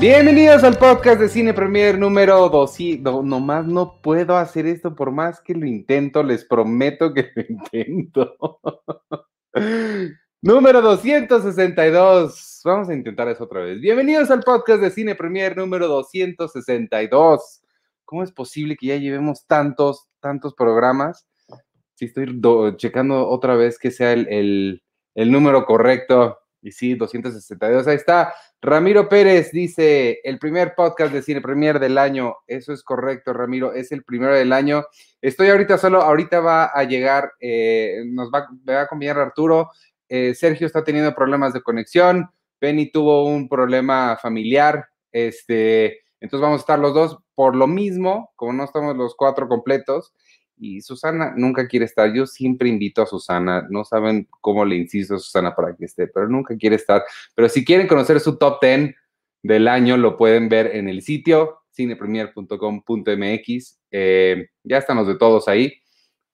Bienvenidos al podcast de Cine Premier número 2. No, nomás no puedo hacer esto por más que lo intento, les prometo que lo intento. número 262. Vamos a intentar eso otra vez. Bienvenidos al podcast de Cine Premier número 262. ¿Cómo es posible que ya llevemos tantos, tantos programas? Si estoy checando otra vez que sea el, el número correcto. Y sí, 262. Ahí está. Ramiro Pérez dice, el primer podcast de Cine Premier del año. Eso es correcto, Ramiro, es el primero del año. Estoy ahorita solo, ahorita va a llegar, eh, nos va, a acompañar Arturo. Eh, Sergio está teniendo problemas de conexión. Penny tuvo un problema familiar. Este, entonces vamos a estar los dos por lo mismo, como no estamos los cuatro completos. Y Susana nunca quiere estar. Yo siempre invito a Susana. No saben cómo le insisto a Susana para que esté, pero nunca quiere estar. Pero si quieren conocer su top 10 del año, lo pueden ver en el sitio cinepremier.com.mx. Eh, ya estamos de todos ahí.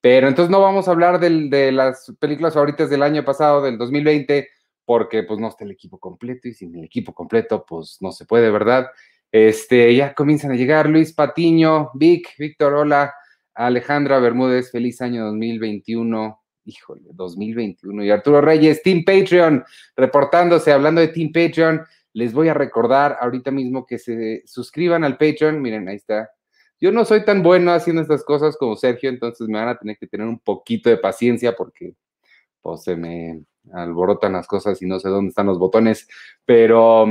Pero entonces no vamos a hablar de las películas favoritas del año pasado, del 2020, porque pues no está el equipo completo y sin el equipo completo pues no se puede, ¿verdad? Este, ya comienzan a llegar Luis Patiño, Vic, Víctor, hola. Alejandra Bermúdez, feliz año 2021. Híjole, 2021. Y Arturo Reyes, Team Patreon, reportándose, hablando de Team Patreon. Les voy a recordar ahorita mismo que se suscriban al Patreon. Miren, ahí está. Yo no soy tan bueno haciendo estas cosas como Sergio, entonces me van a tener que tener un poquito de paciencia porque pues se me alborotan las cosas y no sé dónde están los botones, pero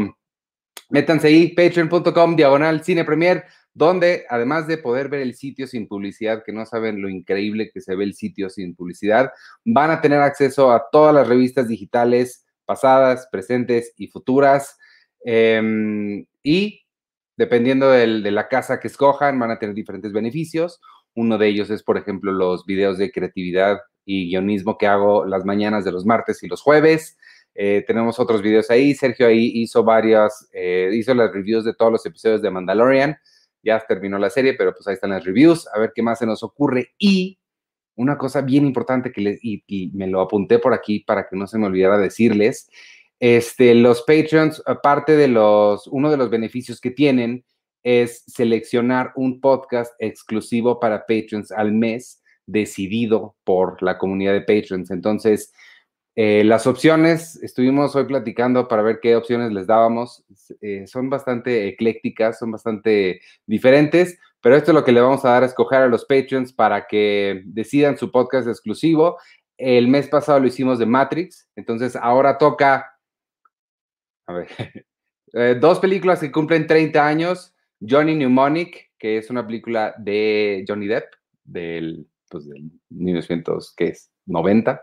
métanse ahí, patreon.com, diagonal, cine premier donde además de poder ver el sitio sin publicidad, que no saben lo increíble que se ve el sitio sin publicidad, van a tener acceso a todas las revistas digitales pasadas, presentes y futuras. Em, y dependiendo de la casa que escojan, van a tener diferentes beneficios. Uno de ellos es, por ejemplo, los videos de creatividad y guionismo que hago las mañanas de los martes y los jueves. Eh, tenemos otros videos ahí. Sergio ahí hizo varias, eh, hizo las reviews de todos los episodios de Mandalorian ya terminó la serie, pero pues ahí están las reviews, a ver qué más se nos ocurre. Y una cosa bien importante que les, y, me lo apunté por aquí para que no se me olvidara decirles, este, los Patreons, aparte de los, uno de los beneficios que tienen es seleccionar un podcast exclusivo para Patreons al mes, decidido por la comunidad de Patreons. Entonces, eh, las opciones, estuvimos hoy platicando para ver qué opciones les dábamos. Eh, son bastante eclécticas, son bastante diferentes, pero esto es lo que le vamos a dar a escoger a los Patreons para que decidan su podcast exclusivo. El mes pasado lo hicimos de Matrix, entonces ahora toca, a ver, eh, dos películas que cumplen 30 años. Johnny Mnemonic, que es una película de Johnny Depp, del, pues, del 1900, ¿qué es? 90.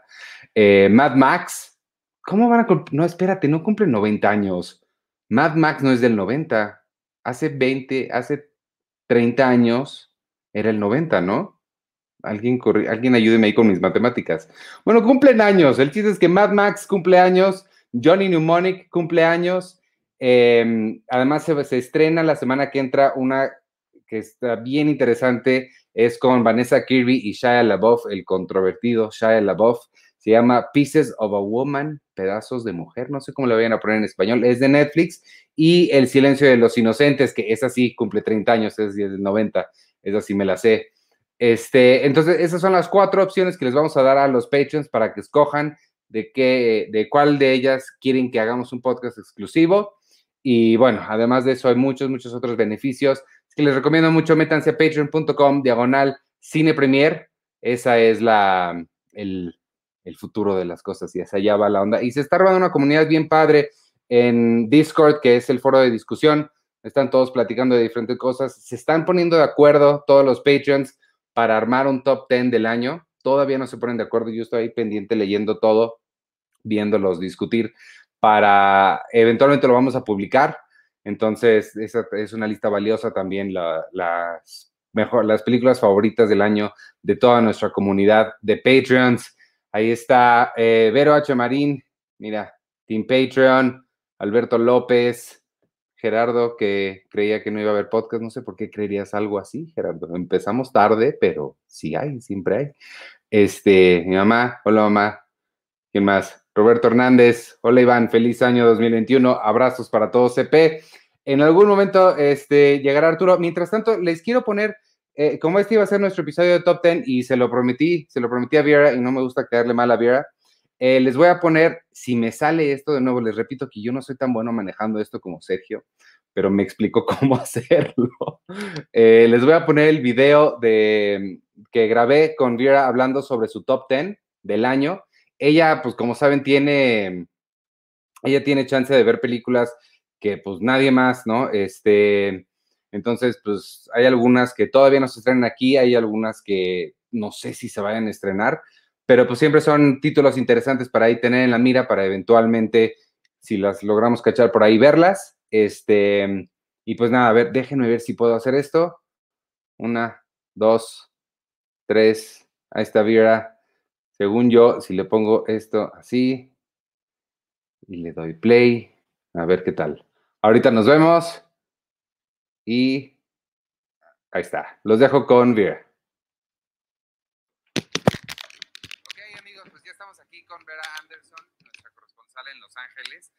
Eh, Mad Max, ¿cómo van a No, espérate, no cumple 90 años. Mad Max no es del 90. Hace 20, hace 30 años era el 90, ¿no? Alguien, alguien ayúdeme ahí con mis matemáticas. Bueno, cumplen años. El chiste es que Mad Max cumple años, Johnny Mnemonic cumple años. Em, además, se, estrena la semana que entra una que está bien interesante es con Vanessa Kirby y Shia LaBeouf, el controvertido Shia LaBeouf. Se llama Pieces of a Woman, pedazos de mujer, no sé cómo le vayan a poner en español, es de Netflix. Y El silencio de los inocentes, que es así, cumple 30 años, es de 90, es así me la sé. Este, entonces, esas son las cuatro opciones que les vamos a dar a los patrons para que escojan de qué, de cuál de ellas quieren que hagamos un podcast exclusivo. Y bueno, además de eso, hay muchos, muchos otros beneficios que les recomiendo mucho, métanse a patreon.com, diagonal cine premier. Esa es la, el, futuro de las cosas y hacia allá va la onda. Y se está armando una comunidad bien padre en Discord, que es el foro de discusión. Están todos platicando de diferentes cosas. Se están poniendo de acuerdo todos los Patreons para armar un top 10 del año. Todavía no se ponen de acuerdo. Yo estoy ahí pendiente leyendo todo, viéndolos discutir para eventualmente lo vamos a publicar entonces, esa es una lista valiosa también, las, mejor, las películas favoritas del año de toda nuestra comunidad de Patreons. Ahí está eh, Vero H. Marín, mira, Team Patreon, Alberto López, Gerardo, que creía que no iba a haber podcast. No sé por qué creerías algo así, Gerardo. Empezamos tarde, pero sí hay, siempre hay. Este, mi mamá, hola mamá. ¿Quién más? Roberto Hernández, hola Iván, feliz año 2021, abrazos para todos CP. En algún momento este, llegará Arturo. Mientras tanto, les quiero poner, eh, como este iba a ser nuestro episodio de Top 10 y se lo prometí, se lo prometí a Viera y no me gusta quedarle mal a Viera. Eh, les voy a poner, si me sale esto de nuevo, les repito que yo no soy tan bueno manejando esto como Sergio, pero me explicó cómo hacerlo. Eh, les voy a poner el video de, que grabé con Viera hablando sobre su top 10 del año. Ella, pues como saben, tiene, ella tiene chance de ver películas que pues nadie más, ¿no? Este, entonces, pues hay algunas que todavía no se estrenan aquí, hay algunas que no sé si se vayan a estrenar, pero pues siempre son títulos interesantes para ahí tener en la mira para eventualmente, si las logramos cachar por ahí, verlas. Este, y pues nada, a ver, déjenme ver si puedo hacer esto. Una, dos, tres, ahí está Vira. Según yo, si le pongo esto así y le doy play, a ver qué tal. Ahorita nos vemos y ahí está. Los dejo con Vira. con Vera Anderson, nuestra corresponsal en Los Ángeles.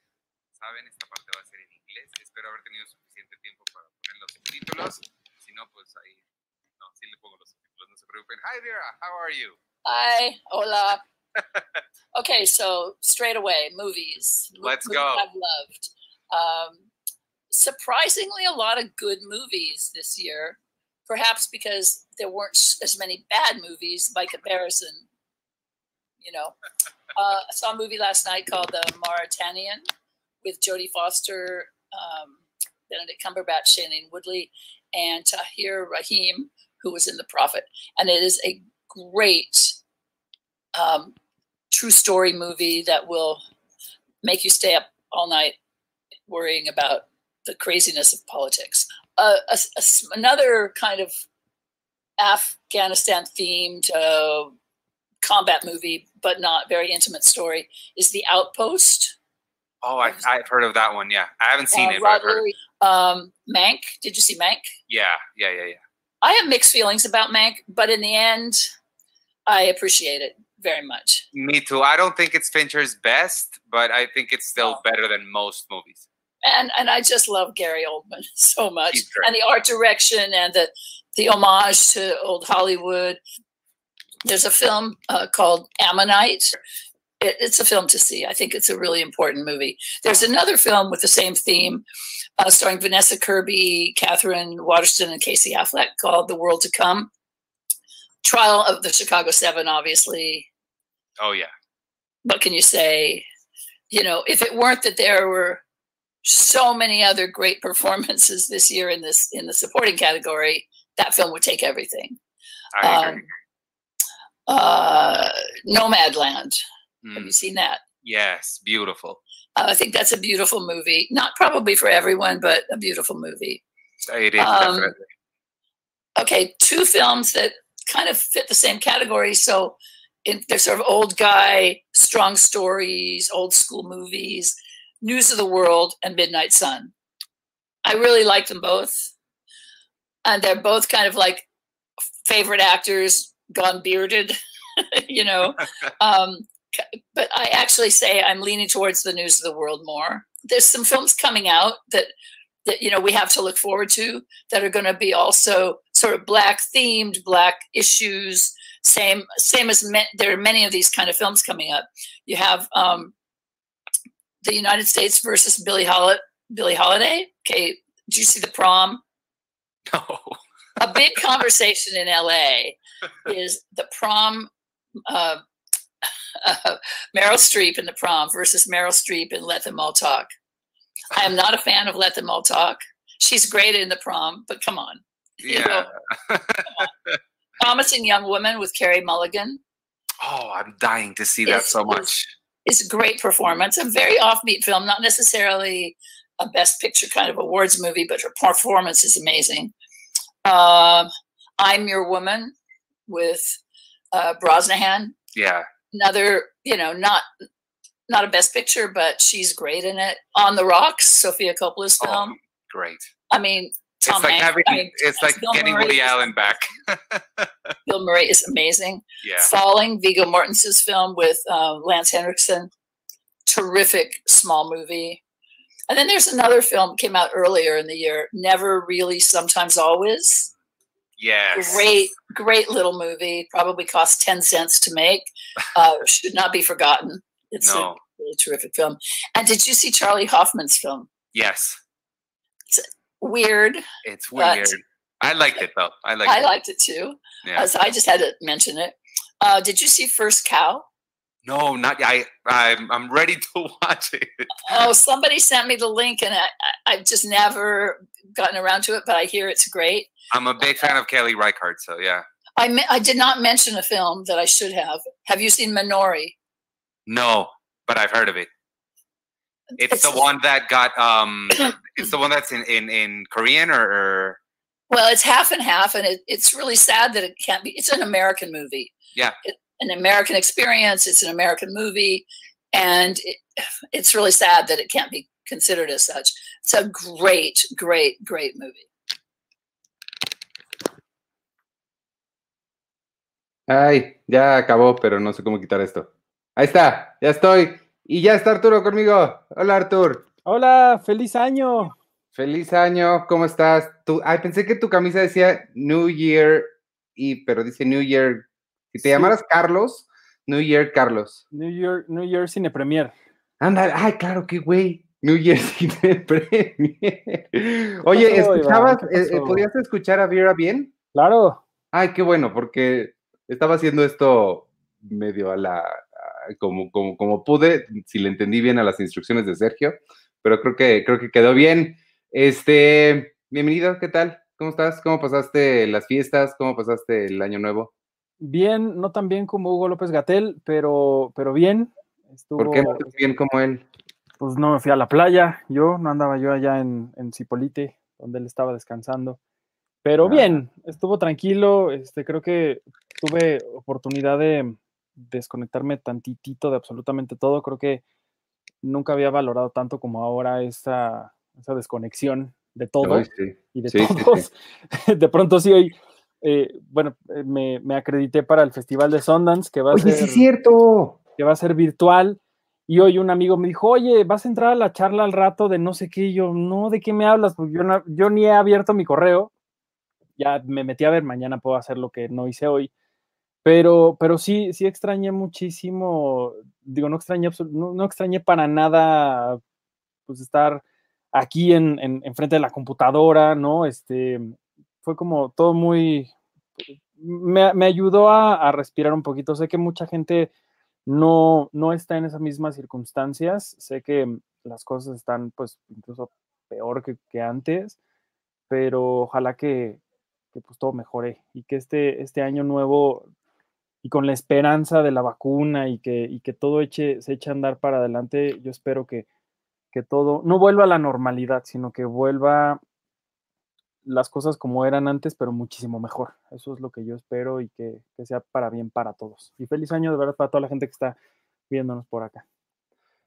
Saben, esta parte va a ser en inglés. Espero haber tenido suficiente tiempo para poner los subtítulos. Si no, pues ahí. No, sí le pongo los subtítulos, no se preocupen. Hi, Vera, how are you? Hi, hola. okay, so straight away, movies. Let's movies go. I've loved. Um, surprisingly, a lot of good movies this year. Perhaps because there weren't as many bad movies by comparison. You know, uh, I saw a movie last night called The Mauritanian with Jodie Foster, um, Benedict Cumberbatch, Shailene Woodley, and Tahir Rahim, who was in The Prophet. And it is a great um, true story movie that will make you stay up all night worrying about the craziness of politics. Uh, a, a, another kind of Afghanistan themed uh, combat movie, but not very intimate story, is The Outpost. Oh, I, have heard of that one. Yeah, I haven't seen uh, it. Roger, um, Mank. Did you see Mank? Yeah, yeah, yeah, yeah. I have mixed feelings about Mank, but in the end, I appreciate it very much. Me too. I don't think it's Fincher's best, but I think it's still oh. better than most movies. And and I just love Gary Oldman so much, and the art direction and the the homage to old Hollywood. There's a film uh, called Ammonite. It, it's a film to see. I think it's a really important movie. There's another film with the same theme, uh, starring Vanessa Kirby, Catherine Waterston, and Casey Affleck, called The World to Come. Trial of the Chicago Seven, obviously. Oh yeah. What can you say? You know, if it weren't that there were so many other great performances this year in this in the supporting category, that film would take everything. I agree. Um, uh, Nomadland. Mm. Have you seen that? Yes, beautiful. Uh, I think that's a beautiful movie. Not probably for everyone, but a beautiful movie. It is Um, definitely. Okay, two films that kind of fit the same category. So in, they're sort of old guy, strong stories, old school movies, News of the World, and Midnight Sun. I really like them both. And they're both kind of like favorite actors gone bearded, you know. um, but I actually say I'm leaning towards the News of the World more. There's some films coming out that that you know we have to look forward to that are going to be also sort of black themed, black issues. Same same as ma- there are many of these kind of films coming up. You have um, the United States versus Billie Holiday. Billie Holiday. Okay, did you see the prom? No. a big conversation in LA is the prom, uh, uh, Meryl Streep in the prom versus Meryl Streep in Let Them All Talk. I am not a fan of Let Them All Talk. She's great in the prom, but come on. You Yeah. know, Promising Young Woman with Carrie Mulligan oh, I'm dying to see that It's- so much. It's a great performance. A very offbeat film, not necessarily a best picture kind of awards movie, but her performance is amazing. Um, I'm Your Woman with uh, Brosnahan. Yeah. Another, you know, not not a best picture, but she's great in it. On the Rocks, Sophia Coppola's Oh, film. great. I mean, Tom it's like Hanks. having I mean, it's like Bill getting Murray Woody Allen back. Bill Murray is amazing. yeah. Falling, Viggo Mortensen's film with uh, Lance Henriksen. Terrific small movie. And then there's another film came out earlier in the year, Never Really, Sometimes Always. Yes. Great, great little movie. Probably cost 10 cents to make. Uh, should not be forgotten. It's no. a really terrific film. And did you see Charlie Hoffman's film? Yes. It's weird. It's weird. I liked it though. I liked I it. liked it too. Yeah. Uh, so I just had to mention it. Uh, did you see First Cow? No, not I. I'm I'm ready to watch it. Oh, somebody sent me the link, and I, I, I've just never gotten around to it. But I hear it's great. I'm a big fan of Kelly Reichardt, so yeah. I me- I did not mention a film that I should have. Have you seen Minori? No, but I've heard of it. It's, the one that got um. it's the one that's in in in Korean or, or Well, it's half and half, and it, it's really sad that it can't be. It's an American movie. Yeah. It, an American experience. It's an American movie, and it, it's really sad that it can't be considered as such. It's a great, great, great movie. Ay, ya acabó, pero no sé cómo quitar esto. Ahí está, ya estoy. Y ya está Arturo conmigo. Hola Artur. Hola, feliz año. Feliz año, ¿cómo estás? Tú, ay, pensé que tu camisa decía New Year, y, pero dice New Year. Si te Sí. llamaras Carlos, New Year Carlos. New Year, New Year Cine Premier. Anda, ay, claro, qué güey. New Year Cine Premier. Oye, pasó? ¿escuchabas, ¿Qué eh, eh, podías escuchar a Vera bien? Claro. Ay, qué bueno, porque estaba haciendo esto medio a la, a- como, como, como pude, si le entendí bien a las instrucciones de Sergio, pero creo que, creo que quedó bien. Este, bienvenido, ¿qué tal? ¿Cómo estás? ¿Cómo pasaste las fiestas? ¿Cómo pasaste el año nuevo? Bien, no tan bien como Hugo López Gatel, pero, pero bien. Estuvo, ¿Por qué no bien como él? Pues no me fui a la playa, yo no andaba yo allá en, en Cipolite, donde él estaba descansando. Pero Ah. bien, estuvo tranquilo. Este, creo que tuve oportunidad de desconectarme tantitito de absolutamente todo. Creo que nunca había valorado tanto como ahora esa, esa desconexión de todo. Ay, sí. y de Sí, sí, sí. todos. de pronto sí hoy, eh, bueno, eh, me, me acredité para el Festival de Sundance, que va, a Oye, ser, es cierto. que va a ser virtual. Y hoy un amigo me dijo, oye, ¿vas a entrar a la charla al rato de no sé qué? Y yo, no, ¿de qué me hablas? Porque yo, no- yo ni he abierto mi correo. Ya me metí a ver, mañana puedo hacer lo que no hice hoy. Pero, pero sí, sí extrañé muchísimo, digo, no extrañé, no, no extrañé para nada, pues estar aquí en, en, en frente de la computadora, ¿no? Este, fue como todo muy, me, me ayudó a, a respirar un poquito. Sé que mucha gente no, no está en esas mismas circunstancias, sé que las cosas están pues incluso peor que, que antes, pero ojalá que, que pues todo mejore y que este, este año nuevo y con la esperanza de la vacuna y que, y que todo eche, se eche a andar para adelante, yo espero que, que todo no vuelva a la normalidad, sino que vuelva las cosas como eran antes, pero muchísimo mejor. Eso es lo que yo espero y que, que sea para bien para todos. Y feliz año de verdad para toda la gente que está viéndonos por acá.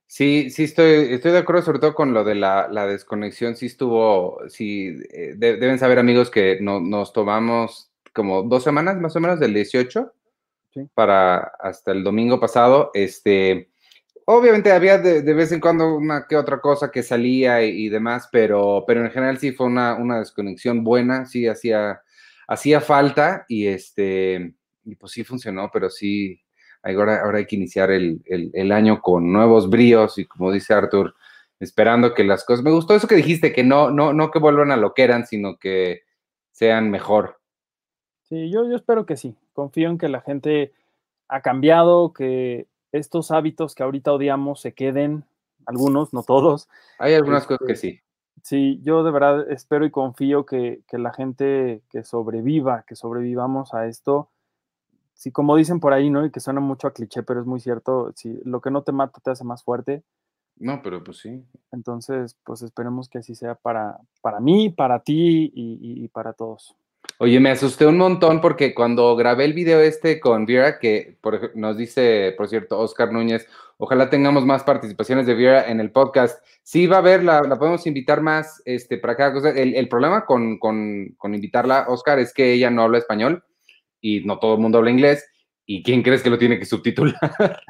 Sí, sí, estoy, estoy de acuerdo, sobre todo con lo de la, la desconexión. Sí estuvo, sí, eh, de- deben saber amigos que no- nos tomamos como dos semanas más o menos del 18 Sí. para hasta el domingo pasado. Este, obviamente había de, vez en cuando una que otra cosa que salía y, y demás, pero, pero en general sí fue una, una desconexión buena, sí hacía, hacía falta y este, y pues sí funcionó, pero sí, Ahora, ahora hay que iniciar el, el- el año con nuevos bríos y como dice Arthur, esperando que las cosas... Me gustó eso que dijiste, que no, no, no que vuelvan a lo que eran, sino que sean mejor. Sí, yo, yo espero que sí. Confío en que la gente ha cambiado, que estos hábitos que ahorita odiamos se queden, algunos, no todos. Hay algunas cosas que Este, sí. Sí, yo de verdad espero y confío que, que la gente que sobreviva, que sobrevivamos a esto, sí, como dicen por ahí, ¿no? Y que suena mucho a cliché, pero es muy cierto, si lo que no te mata te hace más fuerte. No, pero pues sí. Entonces, pues esperemos que así sea para, para mí, para ti y, y- y para todos. Oye, me asusté un montón porque cuando grabé el video este con Viera, que nos dice, por cierto, Oscar Núñez, ojalá tengamos más participaciones de Viera en el podcast. Sí va a haber, la, la podemos invitar más este, para cada cosa. El, el problema con, con, con invitarla, Oscar, es que ella no habla español y no todo el mundo habla inglés. ¿Y quién crees que lo tiene que subtitular?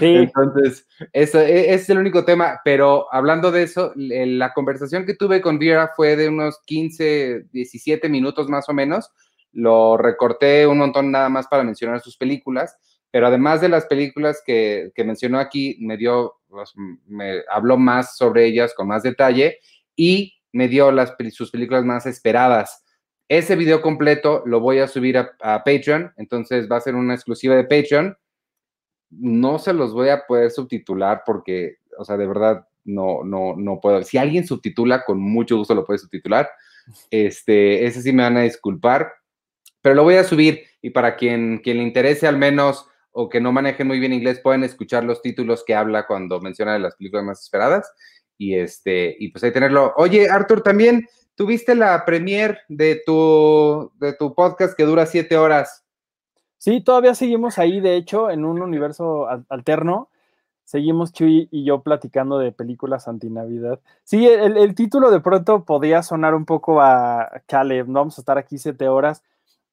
Sí, Entonces, eso, e- ese es el único tema. Pero hablando de eso, l- la conversación que tuve con Vera fue de unos 15, 17 minutos más o menos. Lo recorté un montón nada más para mencionar sus películas. Pero además de las películas que, que mencionó aquí, me dio, pues, me habló más sobre ellas con más detalle y me dio las, sus películas más esperadas. Ese video completo lo voy a subir a, Patreon, entonces va a ser una exclusiva de Patreon. No se los voy a poder subtitular porque, o sea, de verdad no, no, no puedo. Si alguien subtitula, con mucho gusto lo puede subtitular. Este, ese sí me van a disculpar, pero lo voy a subir y para quien, quien le interese al menos o que no maneje muy bien inglés, pueden escuchar los títulos que habla cuando menciona de las películas más esperadas y este, y pues ahí tenerlo. Oye, Arthur, también tuviste la premiere de tu, de tu podcast que dura siete horas. sí, todavía seguimos ahí, de hecho, en un universo al- alterno. Seguimos Chuy y yo platicando de películas antinavidad. Sí, el, el título de pronto podía sonar un poco a chale, no vamos a estar aquí siete horas,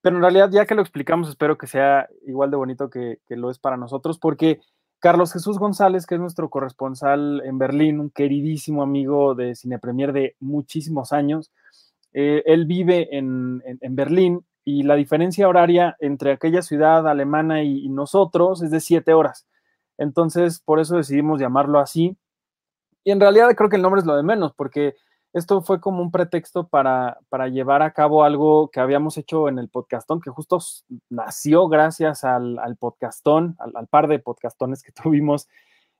pero en realidad ya que lo explicamos, espero que sea igual de bonito que lo es para nosotros, porque Carlos Jesús González, que es nuestro corresponsal en Berlín, un queridísimo amigo de Cine Premier de muchísimos años, eh, él vive en, en, en, Berlín y la diferencia horaria entre aquella ciudad alemana y, y, nosotros es de siete horas. Entonces, por eso decidimos llamarlo así. Y en realidad creo que el nombre es lo de menos, porque esto fue como un pretexto para, para llevar a cabo algo que habíamos hecho en el podcastón, que justo nació gracias al, al podcastón, al, al, par de podcastones que tuvimos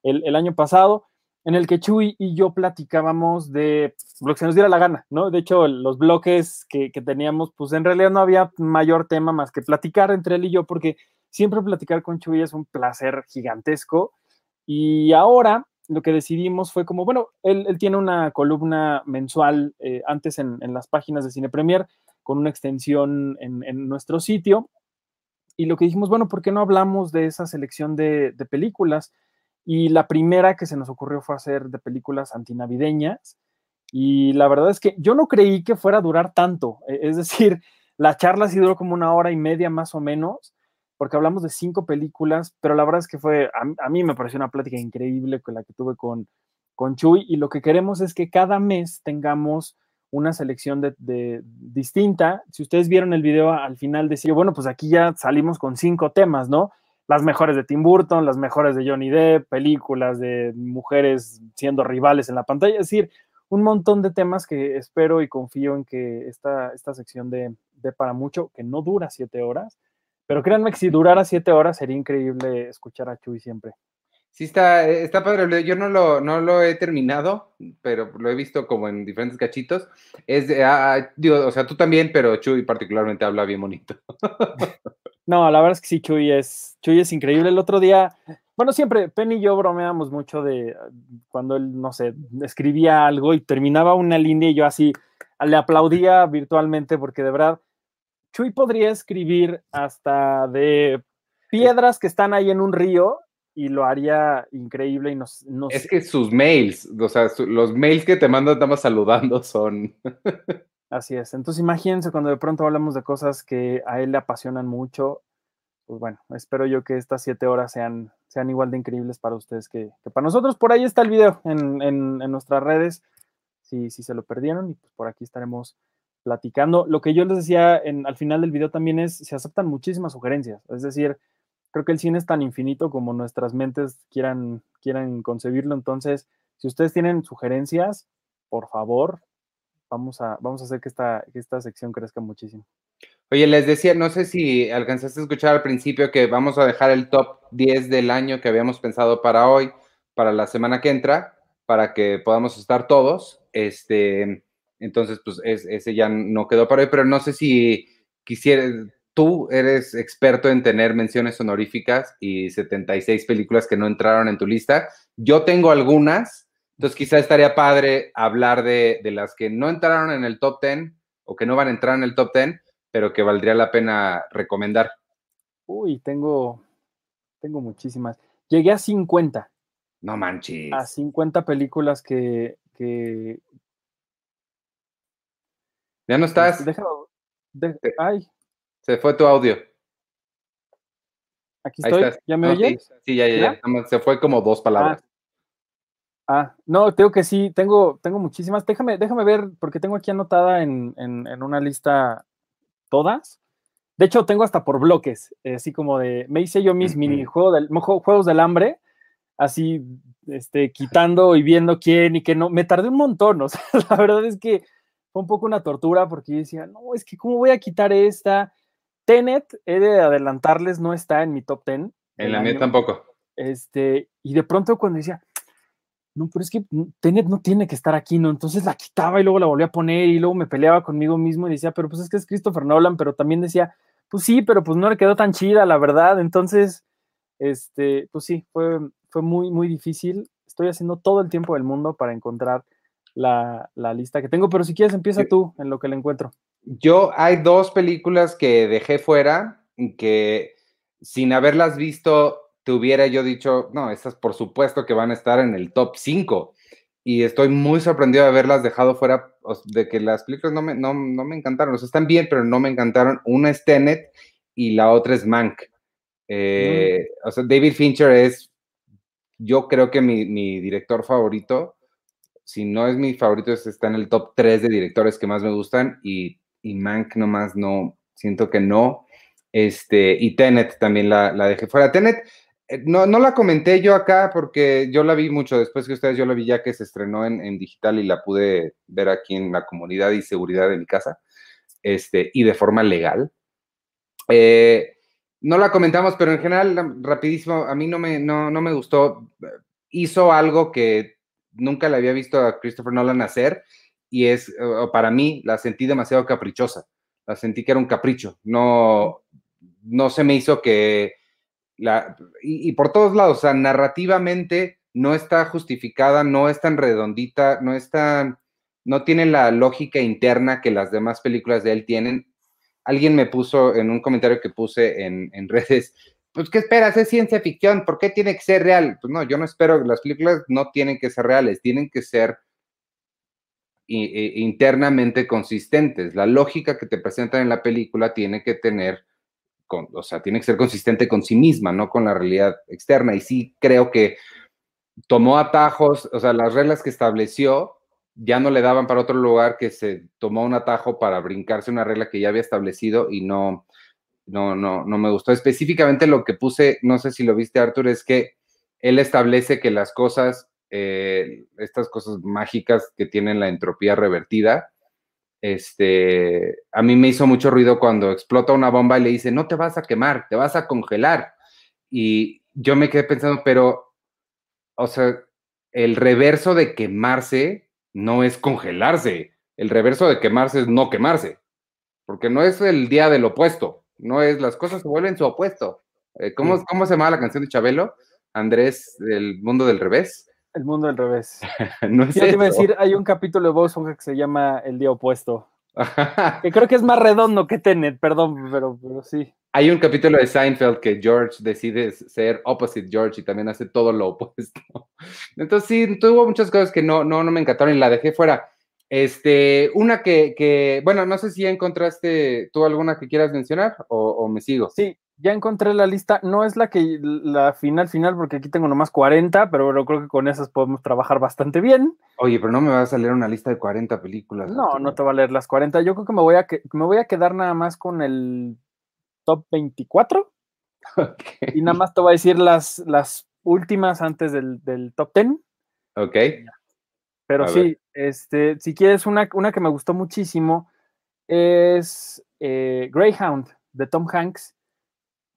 el, el, año pasado, en el que Chuy y yo platicábamos de lo que se nos diera la gana, ¿no? De hecho, los bloques que, que teníamos, pues en realidad no había mayor tema más que platicar entre él y yo, porque siempre platicar con Chuy es un placer gigantesco. Y ahora lo que decidimos fue como, bueno, él, él tiene una columna mensual eh, antes en, en, las páginas de Cine Premier con una extensión en, en, nuestro sitio. Y lo que dijimos, bueno, ¿por qué no hablamos de esa selección de, de, películas? Y la primera que se nos ocurrió fue hacer de películas antinavideñas. Y la verdad es que yo no creí que fuera a durar tanto. e, Es decir, la charla sí duró como una hora y media más o menos porque hablamos de cinco películas, pero la verdad es que fue, a, mí me pareció una plática increíble con la que tuve con, con Chuy, y lo que queremos es que cada mes tengamos una selección de, de, distinta. Si ustedes vieron el video al final, decía, bueno, pues aquí ya salimos con cinco temas, ¿no? Las mejores de Tim Burton, las mejores de Johnny Depp, películas de mujeres siendo rivales en la pantalla, es decir, un montón de temas que espero y confío en que esta, esta sección de, de para mucho, que no dura siete horas, pero créanme que si durara siete horas sería increíble escuchar a Chuy siempre. Sí, está, está padre. Yo no lo, no lo he terminado, pero lo he visto como en diferentes cachitos. Es de, ah, digo, o sea, tú también, pero Chuy particularmente habla bien bonito. no, la verdad es que sí, Chuy es, Chuy es increíble. El otro día, bueno, siempre Penny y yo bromeamos mucho de cuando él, no sé, escribía algo y terminaba una línea y yo así le aplaudía virtualmente porque de verdad Chuy podría escribir hasta de piedras que están ahí en un río y lo haría increíble y nos, nos... Es que sus mails, o sea, su, los mails que te mandan estamos saludando son... Así es, entonces imagínense cuando de pronto hablamos de cosas que a él le apasionan mucho, pues bueno, espero yo que estas siete horas sean, sean igual de increíbles para ustedes que, que para nosotros. Por ahí está el video en, en, en nuestras redes, si, si se lo perdieron, y pues por aquí estaremos platicando. Lo que yo les decía en, al final del video también es, se aceptan muchísimas sugerencias, es decir, creo que el cine es tan infinito como nuestras mentes quieran, quieran concebirlo, entonces, si ustedes tienen sugerencias, por favor, vamos a, vamos a hacer que esta, que esta sección crezca muchísimo. Oye, les decía, no sé si alcanzaste a escuchar al principio que vamos a dejar el top 10 del año que habíamos pensado para hoy, para la semana que entra, para que podamos estar todos. Este, entonces, pues es, ese ya no quedó para hoy, pero no sé si quisiera, tú eres experto en tener menciones honoríficas y 76 películas que no entraron en tu lista. Yo tengo algunas, entonces quizá estaría padre hablar de, de las que no entraron en el top 10 o que no van a entrar en el top 10, pero que valdría la pena recomendar. Uy, tengo, tengo muchísimas. Llegué a 50. No manches. A 50 películas que, que, ya no estás. Déjalo. De, ay. Se fue tu audio. Aquí estoy. ¿Ya me oye? Sí, ya, ya, ya, Se fue como dos palabras. Ah. ah, no, tengo que sí, tengo, tengo muchísimas. Déjame, déjame ver, porque tengo aquí anotada en, en, una lista todas. De hecho, tengo hasta por bloques, así como de, me hice yo mis mini del, juegos del hambre, así, este, quitando y viendo quién y qué no. Me tardé un montón, o sea, la verdad es que fue un poco una tortura porque yo decía, no, es que cómo voy a quitar esta. Tenet, he de adelantarles, no está en mi top 10. En la mía tampoco. Este, y de pronto cuando decía, no, pero es que Tenet no tiene que estar aquí, ¿no? Entonces la quitaba y luego la volvía a poner y luego me peleaba conmigo mismo y decía, pero pues es que es Christopher Nolan, pero también decía, pues sí, pero pues no le quedó tan chida, la verdad. Entonces, este, pues sí, fue, fue muy, muy difícil. Estoy haciendo todo el tiempo del mundo para encontrar la, lista que tengo, pero si quieres empieza tú en lo que le encuentro. Yo hay dos películas que dejé fuera que sin haberlas visto te hubiera yo dicho, no, estas por supuesto que van a estar en el top 5. Y estoy muy sorprendido de haberlas dejado fuera, de que las películas no me, no, me encantaron. O sea, están bien, pero no me encantaron. Una es Tenet y la otra es Mank. Eh, o sea, David Fincher es, yo creo que mi, mi director favorito si no es mi favorito, está en el top 3 de directores que más me gustan y, y Mank nomás no, siento que no. Este, y Tenet también la, la dejé fuera. Tenet, eh, no, no la comenté yo acá porque yo la vi mucho después que ustedes, yo la vi ya que se estrenó en, digital y la pude ver aquí en la comunidad y seguridad de mi casa, este, y de forma legal. Eh, no la comentamos, pero en general, rapidísimo, a mí no me, no, no me gustó. Hizo algo que nunca la había visto a Christopher Nolan hacer y es, para mí, la sentí demasiado caprichosa. La sentí que era un capricho. No, no se me hizo que la, y, por todos lados, o sea, narrativamente no está justificada, no es tan redondita, no está, no tiene la lógica interna que las demás películas de él tienen. Alguien me puso en un comentario que puse en, en redes, pues, ¿qué esperas? Es ciencia ficción, ¿por qué tiene que ser real? Pues no, yo no espero, las películas no tienen que ser reales, tienen que ser internamente consistentes. La lógica que te presentan en la película tiene que tener, o sea, tiene que ser consistente con sí misma, no con la realidad externa. Y sí creo que tomó atajos, o sea, las reglas que estableció ya no le daban para otro lugar que se tomó un atajo para brincarse una regla que ya había establecido y no, no, no, no me gustó. Específicamente lo que puse, no sé si lo viste Arthur, es que él establece que las cosas, eh, estas cosas mágicas que tienen la entropía revertida, este, a mí me hizo mucho ruido cuando explota una bomba y le dice, no te vas a quemar, te vas a congelar. Y yo me quedé pensando, pero, o sea, el reverso de quemarse no es congelarse, el reverso de quemarse es no quemarse, porque no es el día del opuesto, no es, las cosas se vuelven su opuesto. Eh, ¿cómo, ¿Cómo se llama la canción de Chabelo? Andrés, El Mundo del Revés. El Mundo del Revés. no es Yo te iba a decir, hay un capítulo de Bob que se llama El Día Opuesto. que creo que es más redondo que Tenet, perdón, pero, pero sí. Hay un capítulo de Seinfeld que George decide ser opposite George y también hace todo lo opuesto. Entonces sí, tuvo muchas cosas que no, no, no me encantaron y la dejé fuera. Este, una que, bueno, no sé si ya encontraste tú alguna que quieras mencionar o, me sigo. Sí, ya encontré la lista. No es la que la final final, porque aquí tengo nomás 40, pero, creo que con esas podemos trabajar bastante bien. Oye, pero no me vas a leer una lista de 40 películas. No, no te va a leer las 40. Yo creo que me voy a, que, me voy a quedar nada más con el top 24. Y nada más te voy a decir las, las últimas antes del, del top 10. Ok. Pero sí, este, si quieres, una, una que me gustó muchísimo es eh, Greyhound de Tom Hanks,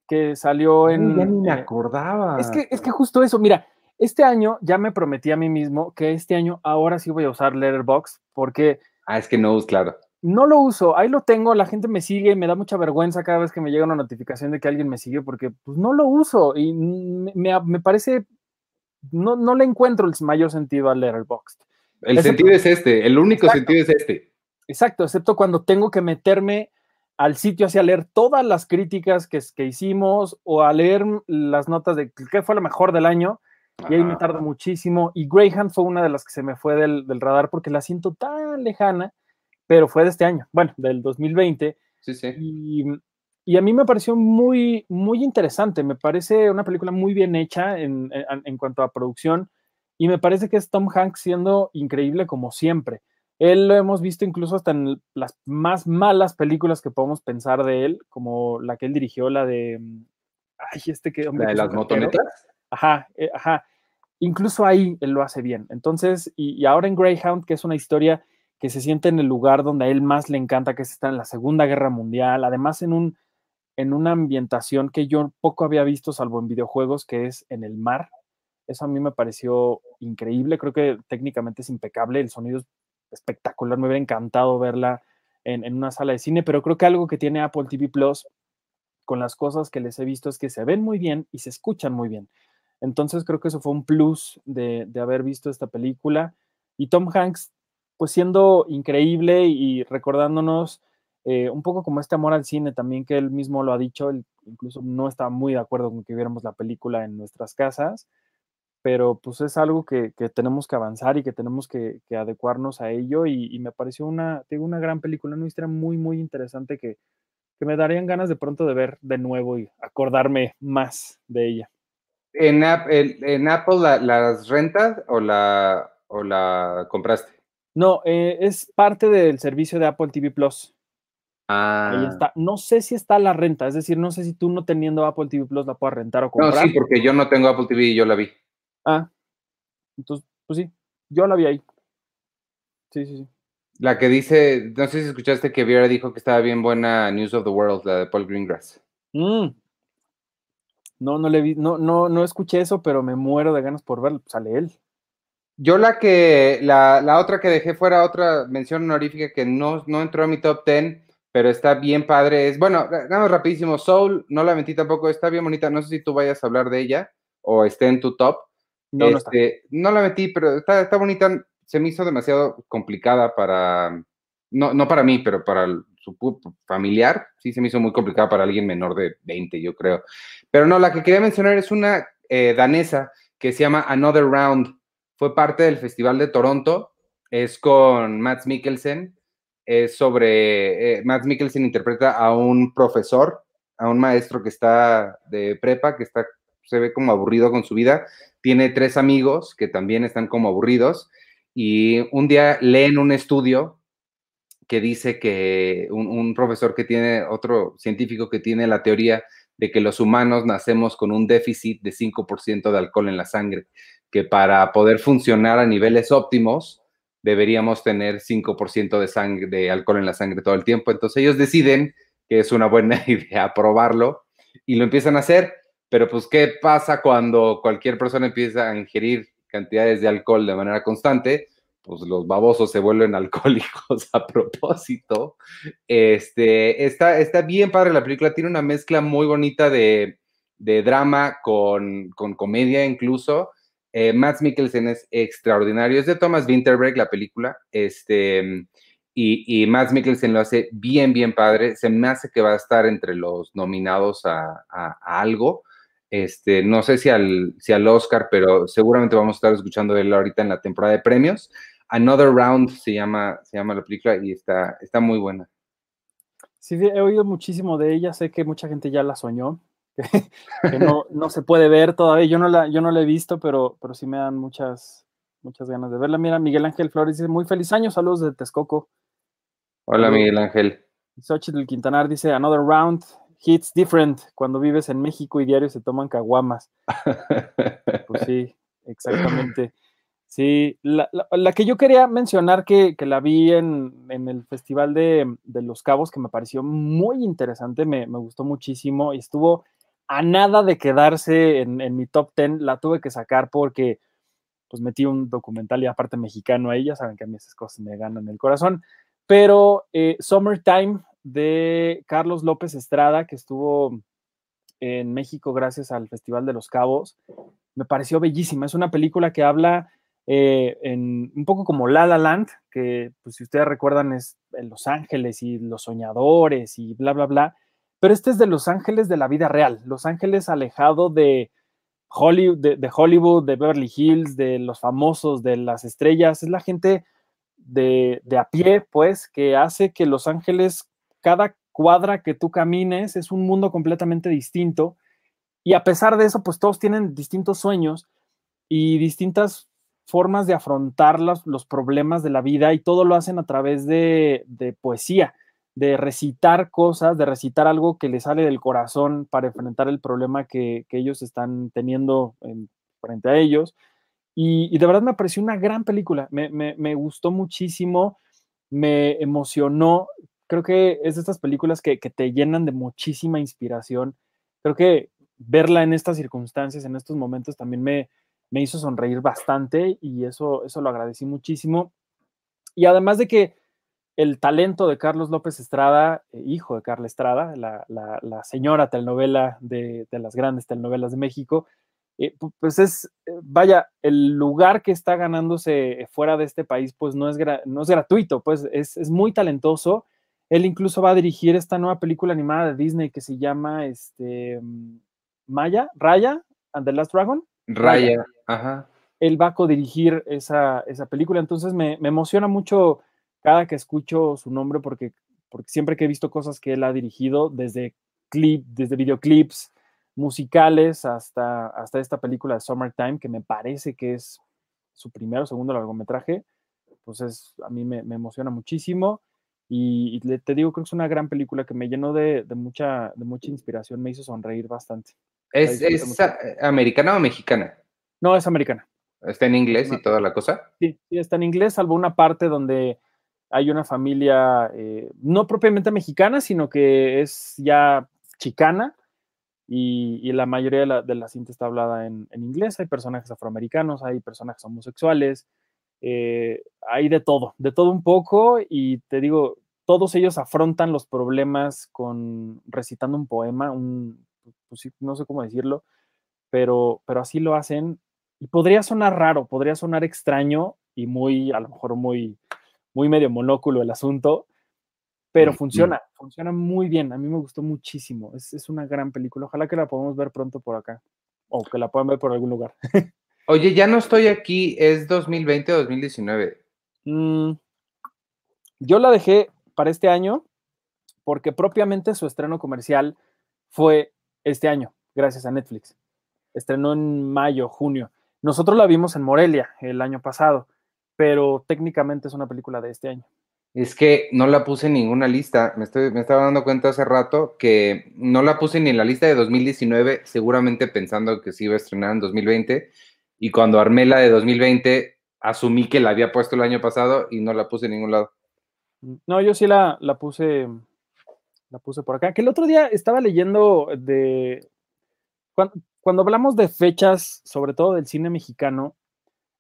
que salió en. ya ni me eh, acordaba. Es que, es que justo eso, mira, este año ya me prometí a mí mismo que este año ahora sí voy a usar Letterboxd porque. Ah, es que no, claro. No lo uso, ahí lo tengo, la gente me sigue, me da mucha vergüenza cada vez que me llega una notificación de que alguien me sigue porque pues no lo uso y me, me parece, no, no le encuentro el mayor sentido a Letterboxd. El sentido es este, el único sentido es este. Exacto, excepto cuando tengo que meterme al sitio hacia leer todas las críticas que, que hicimos o a leer las notas de qué fue lo mejor del año. Y ahí me tardo muchísimo. Y Greyhound fue una de las que se me fue del, radar porque la siento tan lejana, pero fue de este año, bueno, del 2020. Sí, sí. Y, y a mí me pareció muy, muy interesante. Me parece una película muy bien hecha en, cuanto a producción. Y me parece que es Tom Hanks siendo increíble como siempre. Él lo hemos visto incluso hasta en las más malas películas que podemos pensar de él, como la que él dirigió, la de. Ay, este que. Hombre, ¿La de las motonetas? Ajá, eh, ajá. Incluso ahí él lo hace bien. Entonces, y, ahora en Greyhound, que es una historia que se siente en el lugar donde a él más le encanta, que es estar en la Segunda Guerra Mundial, además en un en una ambientación que yo poco había visto, salvo en videojuegos, que es en el mar. Eso a mí me pareció increíble, creo que técnicamente es impecable, el sonido es espectacular, me hubiera encantado verla en, en una sala de cine, pero creo que algo que tiene Apple TV Plus con las cosas que les he visto es que se ven muy bien y se escuchan muy bien. Entonces creo que eso fue un plus de, de haber visto esta película. Y Tom Hanks, pues siendo increíble y recordándonos eh, un poco como este amor al cine también que él mismo lo ha dicho, él incluso no estaba muy de acuerdo con que viéramos la película en nuestras casas, pero pues es algo que, tenemos que avanzar y que tenemos que, adecuarnos a ello y, me pareció una, una gran película, una historia muy, muy interesante que, me darían ganas de pronto de ver de nuevo y acordarme más de ella. ¿En, en Apple las rentas o la, o la compraste? No, eh, es parte del servicio de Apple TV Plus. Ahí Ah. está. No sé si está la renta, es decir, no sé si tú no teniendo Apple TV Plus la puedas rentar o comprar. No, sí, porque yo no tengo Apple TV y yo la vi. Ah, entonces, pues sí, yo la vi ahí. Sí, sí, sí. La que dice, no sé si escuchaste que Viera dijo que estaba bien buena News of the World, la de Paul Greengrass. Mm. No, no le vi, no, no, no escuché eso, pero me muero de ganas por verlo. Sale él. Yo la que, la, la otra que dejé fuera, otra mención honorífica que no, no entró a mi top 10, pero está bien padre. Es, bueno, nada más rapidísimo. Soul, no la mentí tampoco, está bien bonita. No sé si tú vayas a hablar de ella o esté en tu top. No, no. Este, no la metí, pero está, está bonita. Se me hizo demasiado complicada para, no, no para mí, pero para su familiar. Sí, se me hizo muy complicada para alguien menor de 20, yo creo. Pero no, la que quería mencionar es una eh, danesa que se llama Another Round. Fue parte del Festival de Toronto. Es con Matt Mikkelsen es sobre, eh, Matt Mikkelsen interpreta a un profesor, a un maestro que está de prepa, que está, se ve como aburrido con su vida, tiene tres amigos que también están como aburridos y un día leen un estudio que dice que un, profesor que tiene, otro científico que tiene la teoría de que los humanos nacemos con un déficit de 5% de alcohol en la sangre, que para poder funcionar a niveles óptimos, deberíamos tener 5% de sangre, de alcohol en la sangre todo el tiempo. Entonces ellos deciden que es una buena idea probarlo y lo empiezan a hacer. Pero pues, ¿qué pasa cuando cualquier persona empieza a ingerir cantidades de alcohol de manera constante? Pues los babosos se vuelven alcohólicos a propósito. Este, está, está bien padre la película, tiene una mezcla muy bonita de, de drama con, con comedia incluso eh, Matt Mikkelsen es extraordinario. Es de Thomas Winterberg, la película. Este, y, y Matt Mikkelsen lo hace bien, bien padre. Se me hace que va a estar entre los nominados a, algo. Este, no sé si al, si al Oscar, pero seguramente vamos a estar escuchando de él ahorita en la temporada de premios. Another Round se llama, se llama la película y está, está muy buena. Sí, he oído muchísimo de ella, sé que mucha gente ya la soñó, que no, no, se puede ver todavía. Yo no la, yo no la he visto, pero, pero sí me dan muchas, muchas ganas de verla. Mira, Miguel Ángel Flores dice, muy feliz año, saludos de Texcoco. Hola, Miguel Ángel. Xochitl Quintanar dice, another round, hits different, cuando vives en México y diario se toman caguamas. pues sí, exactamente. Sí, la, la, que yo quería mencionar que, que la vi en, en el Festival de, de, Los Cabos, que me pareció muy interesante, me, me, gustó muchísimo y estuvo a nada de quedarse en, en, mi top 10, la tuve que sacar porque pues metí un documental y aparte mexicano ahí, ya saben que a mí esas cosas me ganan el corazón, pero eh, Summertime de Carlos López Estrada, que estuvo en México gracias al Festival de los Cabos, me pareció bellísima, es una película que habla eh, en, un poco como La La Land, que pues, si ustedes recuerdan es en Los Ángeles y los soñadores y bla, bla, bla, pero este es de Los Ángeles de la vida real, Los Ángeles alejado de Hollywood, de, de, Hollywood, de Beverly Hills, de los famosos, de las estrellas, es la gente de, de, a pie, pues, que hace que Los Ángeles cada cuadra que tú camines, es un mundo completamente distinto. Y a pesar de eso, pues todos tienen distintos sueños y distintas formas de afrontar los, los problemas de la vida y todo lo hacen a través de, de poesía, de recitar cosas, de recitar algo que les sale del corazón para enfrentar el problema que, que ellos están teniendo en, frente a ellos. Y, y, de verdad me pareció una gran película, me, me, gustó muchísimo, me emocionó. Creo que es de estas películas que, que te llenan de muchísima inspiración. Creo que verla en estas circunstancias, en estos momentos, también me, me hizo sonreír bastante y eso, eso lo agradecí muchísimo. Y además de que el talento de Carlos López Estrada, eh, hijo de Carla Estrada, la, la, la señora telenovela de, de, las grandes telenovelas de México, eh, pues es, eh, vaya, el lugar que está ganándose fuera de este país, pues no es, no es gratuito, pues es, es, muy talentoso. Él incluso va a dirigir esta nueva película animada de Disney que se llama este, Maya, Raya and the Last Dragon. Raya, Raya. ajá. Él va a codirigir esa, esa película, entonces me, me, emociona mucho cada que escucho su nombre porque, porque siempre que he visto cosas que él ha dirigido, desde clip, desde videoclips, musicales hasta, hasta esta película de Summertime, que me parece que es su primero o segundo largometraje, pues es, a mí me, me emociona muchísimo. Y, y, te digo, creo que es una gran película que me llenó de, de mucha, de mucha inspiración, me hizo sonreír bastante. ¿Es, es americana o mexicana? No, es americana. ¿Está en inglés y toda la cosa? Sí, sí, está en inglés, salvo una parte donde hay una familia eh, no propiamente mexicana, sino que es ya chicana, y, y la mayoría de la, de la, cinta está hablada en, en, inglés. Hay personajes afroamericanos, hay personajes homosexuales, eh, hay de todo, de todo un poco, y te digo, todos ellos afrontan los problemas con recitando un poema, un, pues, no sé cómo decirlo, pero, pero así lo hacen. Y podría sonar raro, podría sonar extraño y muy, a lo mejor muy, muy medio monóculo el asunto, pero funciona, funciona muy bien. A mí me gustó muchísimo. Es, es, una gran película. Ojalá que la podamos ver pronto por acá o que la puedan ver por algún lugar. Oye, ya no estoy aquí. ¿Es 2020 o 2019? Mm, yo la dejé para este año porque propiamente su estreno comercial fue este año, gracias a Netflix. Estrenó en mayo, junio. Nosotros la vimos en Morelia el año pasado, pero técnicamente es una película de este año. Es que no la puse en ninguna lista. Me, estoy, me estaba dando cuenta hace rato que no la puse ni en la lista de 2019, seguramente pensando que se iba a estrenar en 2020. Y cuando armé la de 2020, asumí que la había puesto el año pasado y no la puse en ningún lado. No, yo sí la, la puse la puse por acá. Que el otro día estaba leyendo de. Cuando, hablamos de fechas, sobre todo del cine mexicano,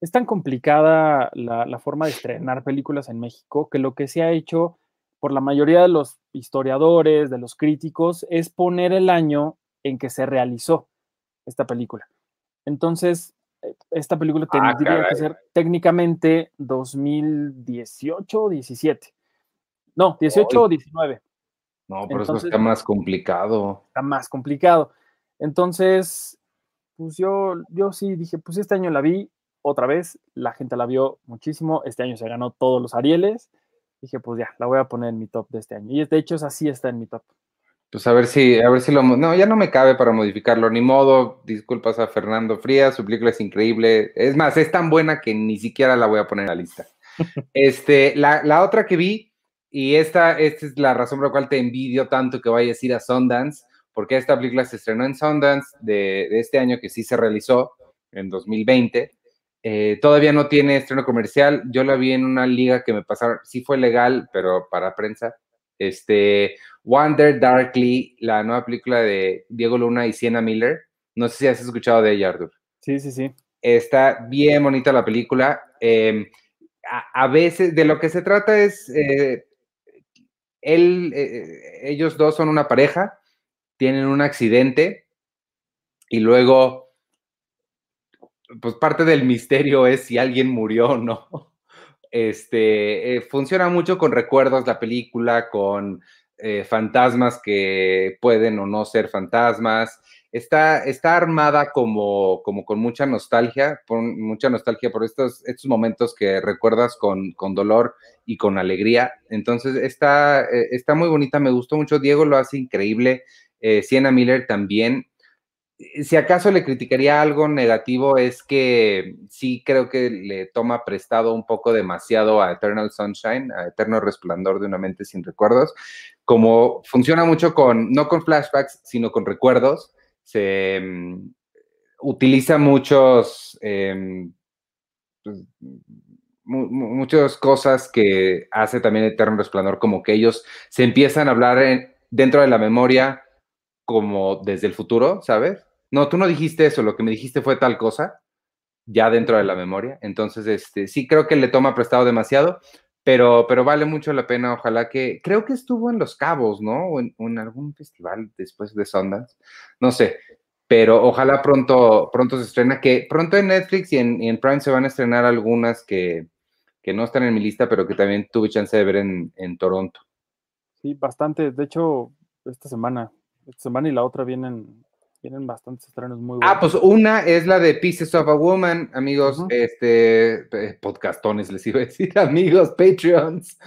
es tan complicada la, la, forma de estrenar películas en México que lo que se ha hecho por la mayoría de los historiadores, de los críticos, es poner el año en que se realizó esta película. Entonces, esta película ah, tendría caray. que ser técnicamente 2018 o 17. No, 18 o 19. No, pero Entonces, eso está más complicado. Está más complicado. Entonces, pues yo, yo sí dije, pues este año la vi otra vez, la gente la vio muchísimo, este año se ganó todos los Arieles, dije, pues ya, la voy a poner en mi top de este año. Y de hecho, es así está en mi top. Pues a ver si, a ver si lo, no, ya no me cabe para modificarlo, ni modo, disculpas a Fernando Frías, su película es increíble, es más, es tan buena que ni siquiera la voy a poner en la lista. este, la, la otra que vi, y esta, esta es la razón por la cual te envidio tanto que vayas a ir a Sundance, porque esta película se estrenó en Sundance de, de este año, que sí se realizó en 2020. Eh, todavía no tiene estreno comercial. Yo la vi en una liga que me pasaron, sí fue legal, pero para prensa. Este, Wonder Darkly, la nueva película de Diego Luna y Sienna Miller. No sé si has escuchado de ella, Arthur. Sí, sí, sí. Está bien bonita la película. Eh, a, a, veces, de lo que se trata es, eh, él, eh, ellos dos son una pareja, tienen un accidente y luego, pues parte del misterio es si alguien murió o no. Este, eh, funciona mucho con recuerdos la película, con eh, fantasmas que pueden o no ser fantasmas. está, está armada como, como con mucha nostalgia, por, mucha nostalgia por estos, estos momentos que recuerdas con, con dolor y con alegría. Entonces, está, eh, está muy bonita, me gustó mucho. Diego lo hace increíble. Eh, Sienna Miller también. Si acaso le criticaría algo negativo es que sí creo que le toma prestado un poco demasiado a Eternal Sunshine, a Eterno Resplandor de una mente sin recuerdos, como funciona mucho con, no con flashbacks, sino con recuerdos se mm, utiliza muchos, em, pues, muchas cosas que hace también Eterno Resplandor, como que ellos se empiezan a hablar dentro de la memoria como desde el futuro, ¿sabes? No, tú no dijiste eso, lo que me dijiste fue tal cosa, ya dentro de la memoria. Entonces, este, sí creo que le toma prestado demasiado, pero, pero vale mucho la pena. Ojalá que, creo que estuvo en Los Cabos, ¿no? O en, algún festival después de Sundance, no sé, pero ojalá pronto, pronto se estrena, que pronto en Netflix y en, Prime se van a estrenar algunas que, que, no están en mi lista, pero que también tuve chance de ver en, en Toronto. Sí, bastante. De hecho, esta semana, esta semana y la otra vienen tienen bastantes estrenos muy buenos. Ah, pues una es la de Pieces of a Woman, amigos, este, podcastones les iba a decir, amigos, Patreons.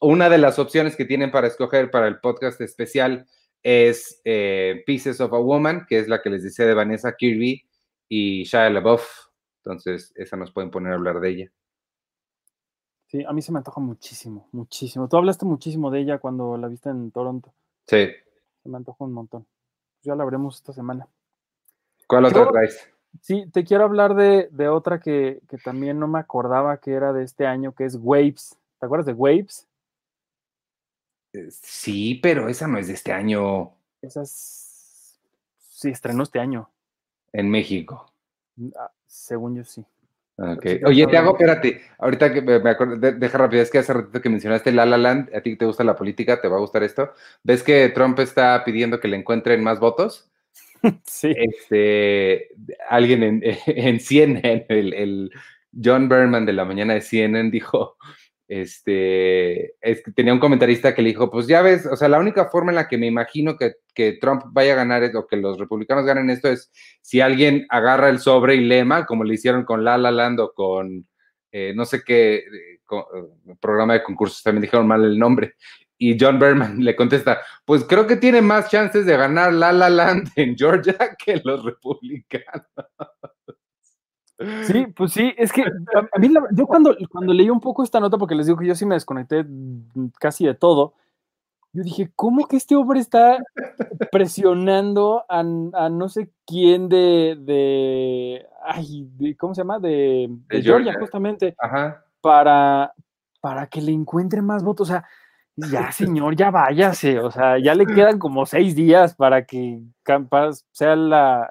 Una de las opciones que tienen para escoger para el podcast especial es eh, Pieces of a Woman, que es la que les decía de Vanessa Kirby y Shia LaBeouf. Entonces, esa nos pueden poner a hablar de ella. Sí, a mí se me antoja muchísimo, muchísimo. Tú hablaste muchísimo de ella cuando la viste en Toronto. Sí. Se me antoja un montón ya la veremos esta semana. ¿Cuál otra traes? Sí, te quiero hablar de, otra que, también no me acordaba que era de este año, que es Waves. ¿Te acuerdas de Waves? Eh, sí, pero esa no es de este año. Esa es... Sí, estrenó este año. En México. Ah, según yo sí. Okay. Oye, te hago, espérate, ahorita que me acuerdo, deja rápido, es que hace ratito que mencionaste La La Land, a ti que te gusta la política, te va a gustar esto. ¿Ves que Trump está pidiendo que le encuentren más votos? Sí. Este, alguien en, en CNN, el, el John Berman de la mañana de CNN dijo, este, es que tenía un comentarista que le dijo, pues ya ves, o sea, la única forma en la que me imagino que, Trump vaya a ganar o que los republicanos ganen esto es si alguien agarra el sobre y lema, como le hicieron con La La Land o con eh, no sé qué eh, eh, programa de concursos, también dijeron mal el nombre. Y John Berman le contesta, pues creo que tiene más chances de ganar La La Land en Georgia que los republicanos. Sí, pues sí, es que a, mí, yo cuando, cuando leí un poco esta nota, porque les digo que yo sí me desconecté casi de todo, yo dije, ¿cómo que este hombre está presionando a, no sé quién de, de, ay, ¿cómo se llama? De, Georgia, justamente, Para, para que le encuentre más votos. O sea, ya, señor, ya váyase. O sea, ya le quedan como seis días para que sea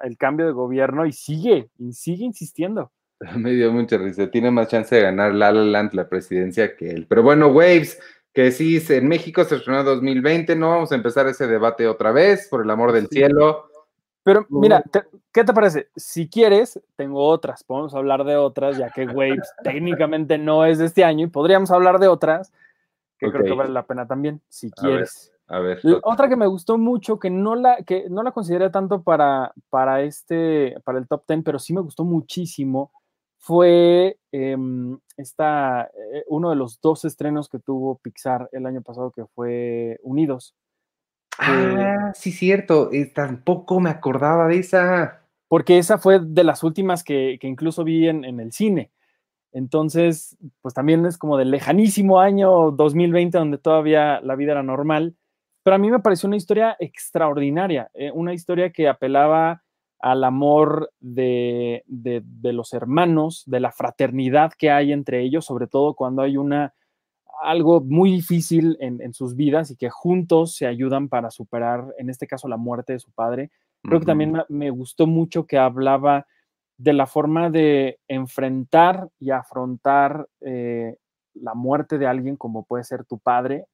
el cambio de gobierno y sigue, y sigue insistiendo. Me dio mucha risa. Tiene más chance de ganar La La Land la presidencia que él. Pero bueno, Waves, que sí, en México se estrenó 2020. No vamos a empezar ese debate otra vez, por el amor del cielo. Pero mira, ¿qué te parece? Si quieres, tengo otras. Podemos hablar de otras, ya que Waves técnicamente no es de este año y podríamos hablar de otras que creo que vale la pena también, si quieres. A ver. Otra que me gustó mucho, que no la, que no la consideré tanto para, para, este, para el top 10, pero sí me gustó muchísimo, fue em, esta, eh, uno de los dos estrenos que tuvo Pixar el año pasado, que fue Unidos. Ah, sí, cierto. tampoco me acordaba de esa. Porque esa fue de las últimas que, que incluso vi en, en el cine. Entonces, pues también es como del lejanísimo año 2020 donde todavía la vida era normal, pero a mí me pareció una historia extraordinaria, eh, una historia que apelaba al amor de, los hermanos, de la fraternidad que hay entre ellos, sobre todo cuando hay una algo muy difícil en, sus vidas y que juntos se ayudan para superar, en este caso, la muerte de su padre. Creo que también me gustó mucho que hablaba de la forma de enfrentar y afrontar eh, la muerte de alguien como puede ser tu padre.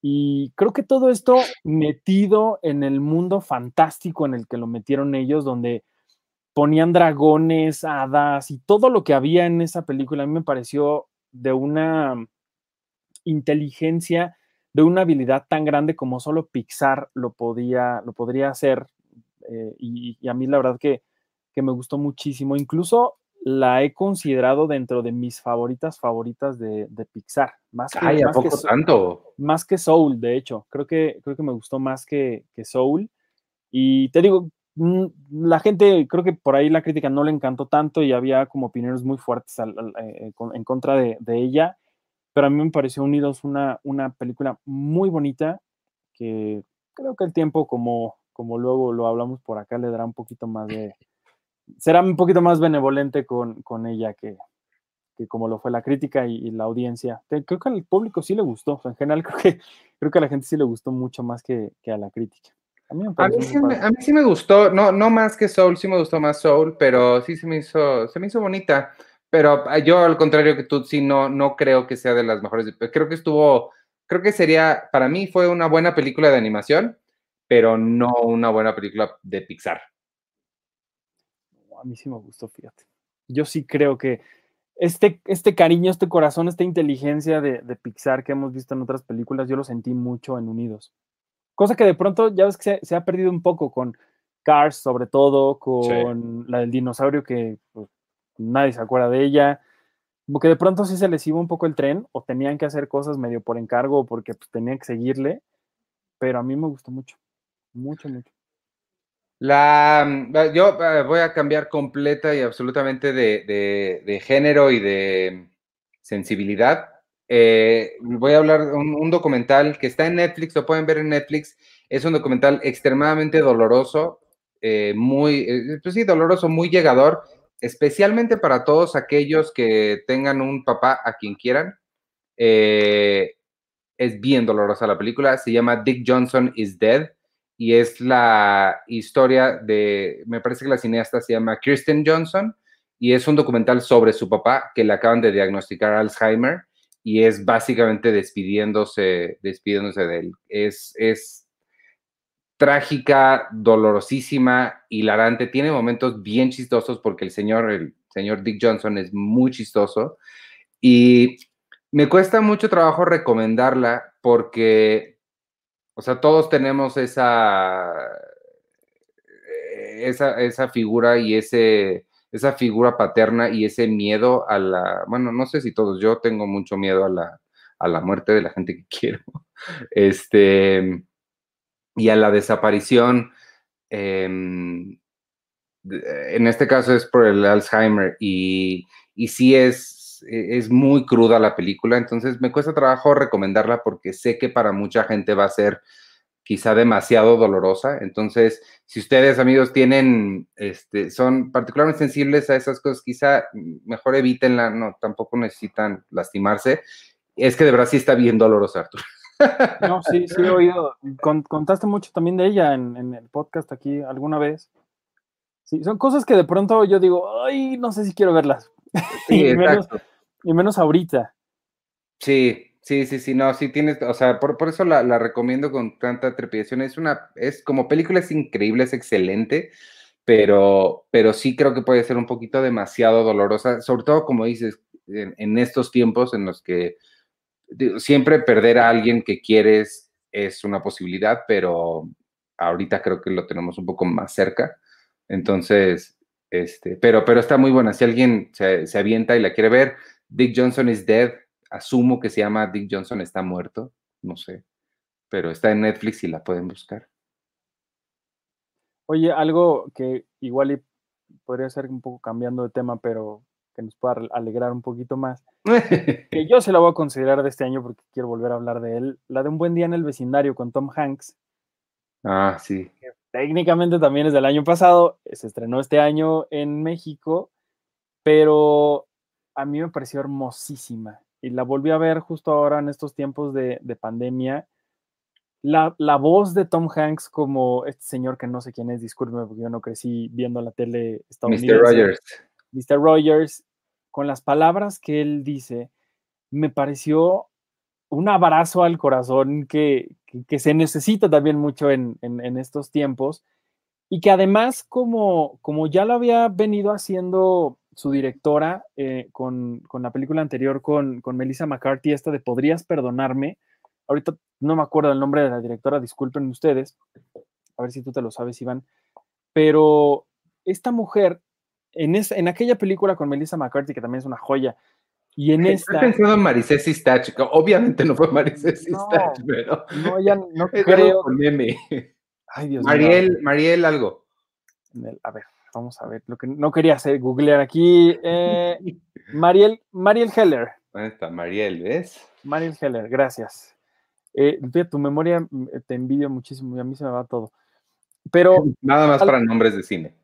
Y creo que todo esto metido en el mundo fantástico en el que lo metieron ellos, donde ponían dragones, hadas y todo lo que había en esa película, a mí me pareció de una inteligencia, de una habilidad tan grande como solo Pixar lo podía, lo podría hacer eh, y, y, a mí la verdad que, que me gustó muchísimo. Incluso la he considerado dentro de mis favoritas favoritas de, de Pixar. Más que, Ay, ¿a más poco que, tanto? Más que Soul, de hecho. Creo que, creo que me gustó más que, que Soul. Y te digo, mm, la gente, creo que por ahí la crítica no le encantó tanto y había como opiniones muy fuertes al, al, eh, en contra de, de, ella. Pero a mí me pareció Unidos una, una película muy bonita que creo que el tiempo, como, como luego lo hablamos por acá, le dará un poquito más de, será un poquito más benevolente con, con ella que, que, como lo fue la crítica y, y, la audiencia. Creo que al público sí le gustó, o sea, en general creo que, creo que a la gente sí le gustó mucho más que, que a la crítica. A mí, a, mí sí me, a mí, sí me, gustó, no, no más que Soul, sí me gustó más Soul, pero sí se me hizo, se me hizo bonita. Pero ah, yo, al contrario que tú, sí, no, no creo que sea de las mejores. Creo que estuvo, creo que sería, para mí fue una buena película de animación, pero no una buena película de Pixar mí sí me gustó, fíjate. Yo sí creo que este, este cariño, este corazón, esta inteligencia de, de, Pixar que hemos visto en otras películas, yo lo sentí mucho en Unidos. Cosa que de pronto ya ves que se, se ha perdido un poco con Cars, sobre todo, con sí. la del dinosaurio que pues, nadie se acuerda de ella. Como que de pronto sí se les iba un poco el tren o tenían que hacer cosas medio por encargo porque pues, tenían que seguirle, pero a mí me gustó mucho, mucho, mucho. La, yo uh, voy a cambiar completa y absolutamente de, de, género y de sensibilidad. Eh, voy a hablar de un, documental que está en Netflix, lo pueden ver en Netflix. Es un documental extremadamente doloroso, eh, muy, eh, pues sí, doloroso, muy llegador, especialmente para todos aquellos que tengan un papá a quien quieran. es bien dolorosa la película, se llama Dick Johnson is Dead y es la historia de, me parece que la cineasta se llama Kirsten Johnson, y es un documental sobre su papá que le acaban de diagnosticar Alzheimer y es básicamente despidiéndose, despidiéndose de él. Es, es trágica, dolorosísima, hilarante, tiene momentos bien chistosos porque el señor, el señor Dick Johnson es muy chistoso y me cuesta mucho trabajo recomendarla porque o sea, todos tenemos esa, esa, esa figura y ese, esa figura paterna y ese miedo a la, bueno, no sé si todos, yo tengo mucho miedo a la, a la muerte de la gente que quiero, este, y a la desaparición. Eh, en este caso es por el Alzheimer y, y sí es, es muy cruda la película, entonces me cuesta trabajo recomendarla porque sé que para mucha gente va a ser quizá demasiado dolorosa. Entonces, si ustedes, amigos, tienen, este, son particularmente sensibles a esas cosas, quizá mejor evítenla, no, tampoco necesitan lastimarse. Es que de verdad sí está bien dolorosa, Arturo. No, sí, sí he oído. contaste mucho también de ella en, en, el podcast aquí alguna vez. Sí, son cosas que de pronto yo digo, ay, no sé si quiero verlas. Sí, y, menos, y, menos, ahorita. Sí, sí, sí, sí, no, sí tienes, o sea, por, por eso la, la, recomiendo con tanta trepidación. Es una, es como película, es increíble, es excelente, pero, pero sí creo que puede ser un poquito demasiado dolorosa, sobre todo como dices, en, en estos tiempos en los que siempre perder a alguien que quieres es una posibilidad, pero ahorita creo que lo tenemos un poco más cerca. Entonces, este, pero, pero está muy buena. Si alguien se, se, avienta y la quiere ver, Dick Johnson is dead. Asumo que se llama Dick Johnson está muerto. No sé. Pero está en Netflix y la pueden buscar. Oye, algo que igual podría ser un poco cambiando de tema, pero que nos pueda alegrar un poquito más. que yo se la voy a considerar de este año porque quiero volver a hablar de él. La de Un buen día en el vecindario con Tom Hanks. Ah, sí. Que técnicamente también es del año pasado. Se estrenó este año en México, pero a mí me pareció hermosísima. Y la volví a ver justo ahora en estos tiempos de, de pandemia. La, la, voz de Tom Hanks como este señor que no sé quién es, discúlpeme porque yo no crecí viendo la tele estadounidense. Mr. Rogers. Mr. Rogers, con las palabras que él dice, me pareció un abrazo al corazón que, que, se necesita también mucho en, en, estos tiempos y que además como, como ya lo había venido haciendo su directora eh, con, con, la película anterior con, con Melissa McCarthy, esta de Podrías perdonarme, ahorita no me acuerdo el nombre de la directora, disculpen ustedes, a ver si tú te lo sabes, Iván, pero esta mujer, en, en aquella película con Melissa McCarthy, que también es una joya, y en esta. He pensado en Maricés Stach. Obviamente no fue Maricés no, Stach, pero. No, ya no creo. Meme. Ay, Dios Mariel, mío. Mariel, algo. A ver, vamos a ver. Lo que no quería hacer, googlear aquí. Eh, Mariel, Mariel Heller. ¿Dónde está Mariel, ves? Mariel Heller, gracias. Eh, tu memoria mm, te envidio muchísimo y a mí se me va todo. Pero. Nada más para nombres de cine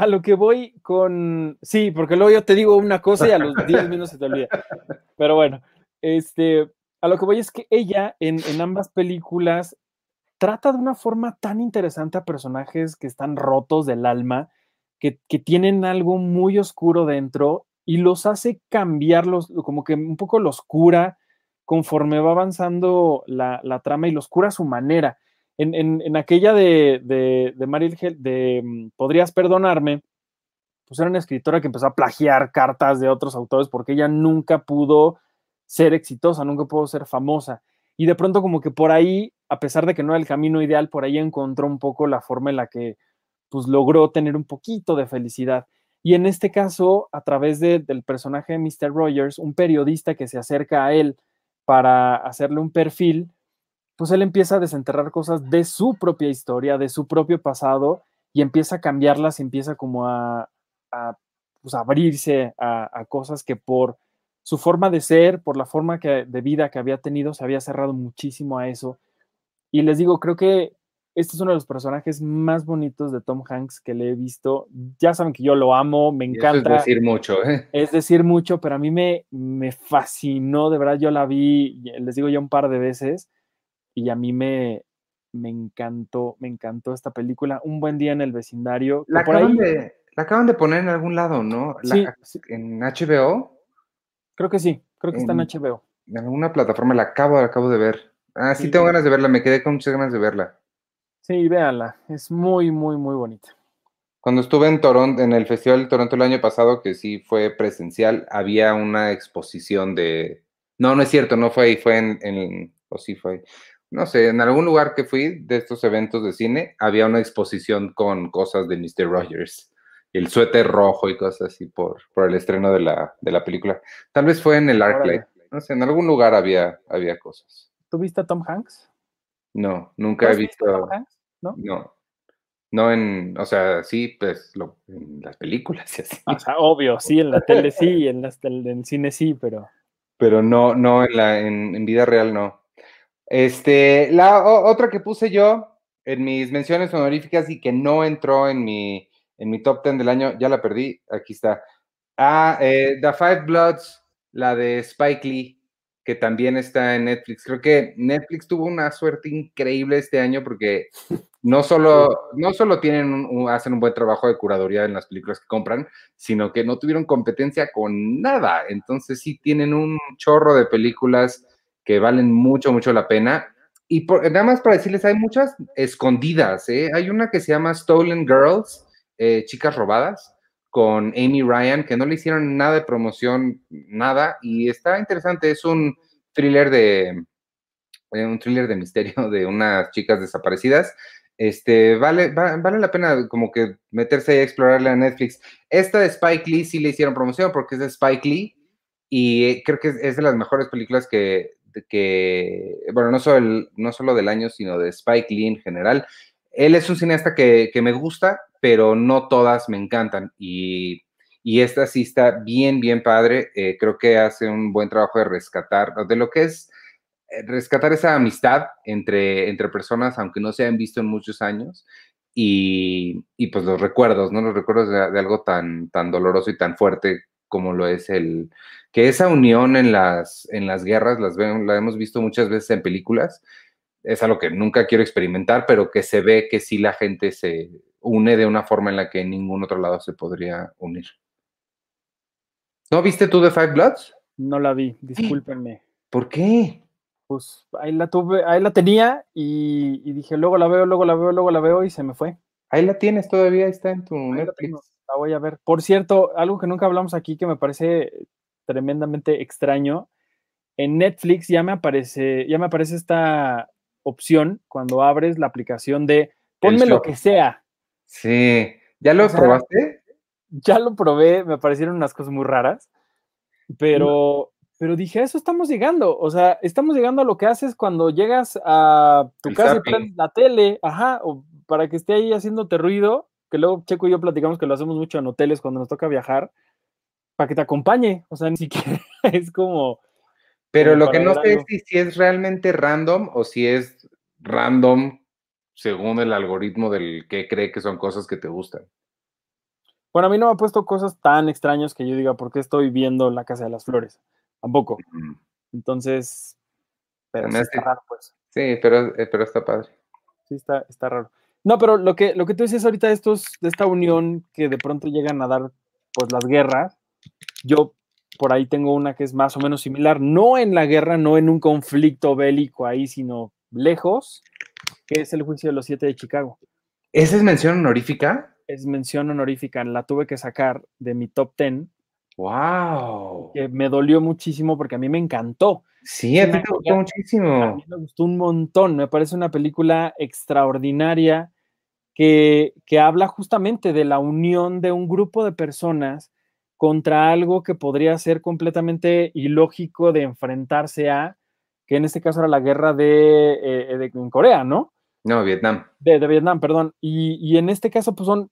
a lo que voy con. Sí, porque luego yo te digo una cosa y a los 10 minutos se te olvida. Pero bueno, este, a lo que voy es que ella en, ambas películas trata de una forma tan interesante a personajes que están rotos del alma, que, tienen algo muy oscuro dentro y los hace cambiarlos, como que un poco los cura conforme va avanzando la, la trama y los cura a su manera en, aquella de, de, de mm, Podrías Perdonarme, pues era una escritora que empezó a plagiar cartas de otros autores porque ella nunca pudo ser exitosa, nunca pudo ser famosa. Y de pronto como que por ahí, a pesar de que no era el camino ideal, por ahí encontró un poco la forma en la que pues logró tener un poquito de felicidad. Y en este caso, a través del personaje de Mr. Rogers, un periodista que se acerca a él para hacerle un perfil, pues él empieza a desenterrar cosas de su propia historia, de su propio pasado, y empieza a cambiarlas, empieza como a, pues, abrirse a, cosas que por su forma de ser, por la forma que, de vida que había tenido, se había cerrado muchísimo a eso. Y les digo, creo que este es uno de los personajes más bonitos de Tom Hanks que le he visto. Ya saben que yo lo amo, me encanta. es decir mucho, ¿eh? Es decir mucho, pero a mí me, me fascinó, de verdad, yo la vi, les digo ya un par de veces y a mí me, me encantó, me encantó esta película. Un buen día en el vecindario. La acaban, de, la acaban de poner en algún lado, ¿no? sí, ¿En HBO? Creo que sí, creo que está en HBO. En alguna plataforma la acabo, la acabo de ver. Ah, sí, tengo ganas de verla, me quedé con muchas ganas de verla. Sí, véanla, es muy, muy, muy bonita. Cuando estuve en Toronto, en el Festival de Toronto el año pasado, que sí fue presencial, había una exposición de... No, no es cierto, no fue ahí, fue en, en o sí fue no sé, en algún lugar que fui de estos eventos de cine, había una exposición con cosas de Mr. Rogers, el suéter rojo y cosas así por, por el estreno de la, de la película. Tal vez fue en el ArcLight, no sé, en algún lugar había, había cosas. ¿Tú viste a Tom Hanks? No, nunca he visto. A Tom Hanks? ¿No? No. No en, o sea, sí, pues lo, en las películas y así. O sea, obvio, sí, en la tele sí, en, en el cine sí, pero. Pero no, no, en la, en, en vida real no. Este, la otra que puse yo en mis menciones honoríficas y que no entró en mi, en mi top 10 del año, ya la perdí, aquí está. Ah, eh, The Five Bloods, la de Spike Lee, que también está en Netflix. Creo que Netflix tuvo una suerte increíble este año porque no solo, no solo tienen hacen un buen trabajo de curaduría en las películas que compran, sino que no tuvieron competencia con nada. Entonces sí tienen un chorro de películas que valen mucho, mucho la pena. Y nada más para decirles, hay muchas escondidas. ¿eh? Hay una que se llama Stolen Girls, eh, Chicas Robadas, con Amy Ryan, que no le hicieron nada de promoción, nada, y está interesante. Es un thriller de eh, un thriller de misterio de unas chicas desaparecidas. Este, vale, vale la pena como que meterse a explorarla en Netflix. Esta de Spike Lee sí le hicieron promoción porque es de Spike Lee y creo que es de las mejores películas que, que, bueno, no solo, no solo del año, sino de Spike Lee en general. Él es un cineasta que, me gusta, pero no todas me encantan. Y, esta sí está bien, bien padre. Eh, creo que hace un buen trabajo de rescatar, de lo que es eh, rescatar esa amistad entre, entre personas, aunque no se hayan visto en muchos años. Y, pues los recuerdos, ¿no? Los recuerdos de, de, algo tan, tan doloroso y tan fuerte como lo es el, que esa unión en las, en las guerras, las la hemos visto muchas veces en películas, es algo que nunca quiero experimentar, pero que se ve que sí la gente se une de una forma en la que en ningún otro lado se podría unir. ¿No viste tú The Five Bloods? No la vi, discúlpenme. ¿Por qué? Pues ahí la tuve, ahí la tenía y, dije, luego la veo, luego la veo, luego la veo y se me fue. Ahí la tienes todavía, está en tu Netflix. la voy a ver. Por cierto, algo que nunca hablamos aquí que me parece tremendamente extraño. En Netflix ya me aparece, ya me aparece esta opción cuando abres la aplicación de ponme lo que sea. Sí. ¿Ya lo O sea, probaste? Ya lo probé, me parecieron unas cosas muy raras, pero, pero dije, a eso estamos llegando. O sea, estamos llegando a lo que haces cuando llegas a tu El casa y prendes la tele, ajá, o para que esté ahí haciéndote ruido, que luego Checo y yo platicamos que lo hacemos mucho en hoteles cuando nos toca viajar, para que te acompañe. O sea, ni siquiera es como. Pero como lo que no sé es si, si es realmente random o si es random según el algoritmo del que cree que son cosas que te gustan. Bueno, a mí no me ha puesto cosas tan extrañas que yo diga, ¿por qué estoy viendo la Casa de las Flores? Tampoco. Entonces, pero sí está raro, pues. Sí, pero, eh, pero está padre. Sí, está, está raro. No, pero lo que, lo que tú dices ahorita de, estos, de esta unión que de pronto llegan a dar pues las guerras, yo por ahí tengo una que es más o menos similar, no en la guerra, no en un conflicto bélico ahí, sino lejos, que es el juicio de los siete de Chicago. ¿Esa es mención honorífica? Es mención honorífica, la tuve que sacar de mi top 10, ¡Wow! que me dolió muchísimo porque a mí me encantó. Sí, a ti te gustó joya. A muchísimo. mí me gustó un montón, me parece una película extraordinaria que, que habla justamente de la unión de un grupo de personas contra algo que podría ser completamente ilógico de enfrentarse a, que en este caso era la guerra de, eh, de- en Corea, ¿no? No, Vietnam. De, de Vietnam, perdón. Y, y en este caso, pues son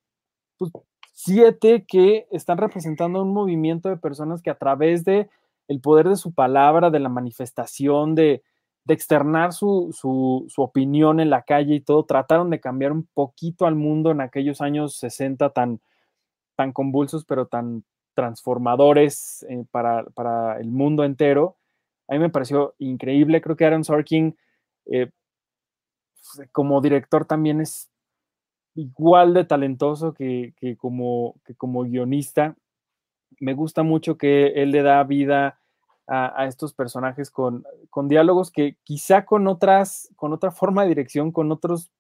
pues, siete que están representando un movimiento de personas que a través de el poder de su palabra, de la manifestación, de, de externar su, su, su opinión en la calle y todo, trataron de cambiar un poquito al mundo en aquellos años 60 tan, tan convulsos, pero tan transformadores eh, para, para el mundo entero. A mí me pareció increíble. Creo que Aaron Sorkin, eh, como director, también es igual de talentoso que, que como, que como guionista. Me gusta mucho que él le da vida a, a estos personajes con, con, diálogos que quizá con otras, con otra forma de dirección, con otros,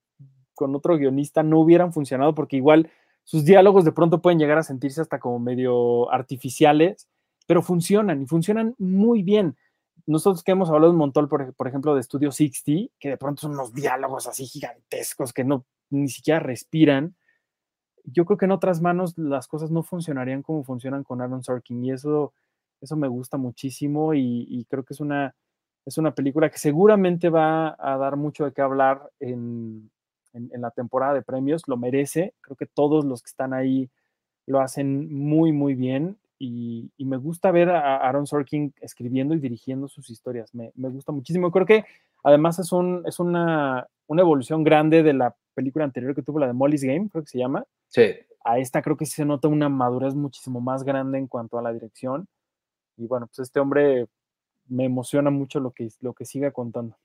con otro guionista no hubieran funcionado, porque igual sus diálogos de pronto pueden llegar a sentirse hasta como medio artificiales, pero funcionan y funcionan muy bien. Nosotros que hemos hablado un montón, por, ejemplo, de Studio 60, que de pronto son unos diálogos así gigantescos que no ni siquiera respiran. Yo creo que en otras manos las cosas no funcionarían como funcionan con Aaron Sorkin y eso, eso me gusta muchísimo y, y creo que es una, es una película que seguramente va a dar mucho de qué hablar en, en, en, la temporada de premios, lo merece, creo que todos los que están ahí lo hacen muy, muy bien y, y me gusta ver a Aaron Sorkin escribiendo y dirigiendo sus historias, me, me gusta muchísimo, creo que además es, un, es una, una, evolución grande de la película anterior que tuvo, la de Molly's Game, creo que se llama. Sí. A esta creo que se nota una madurez muchísimo más grande en cuanto a la dirección. Y bueno, pues este hombre me emociona mucho lo que, lo que siga contando.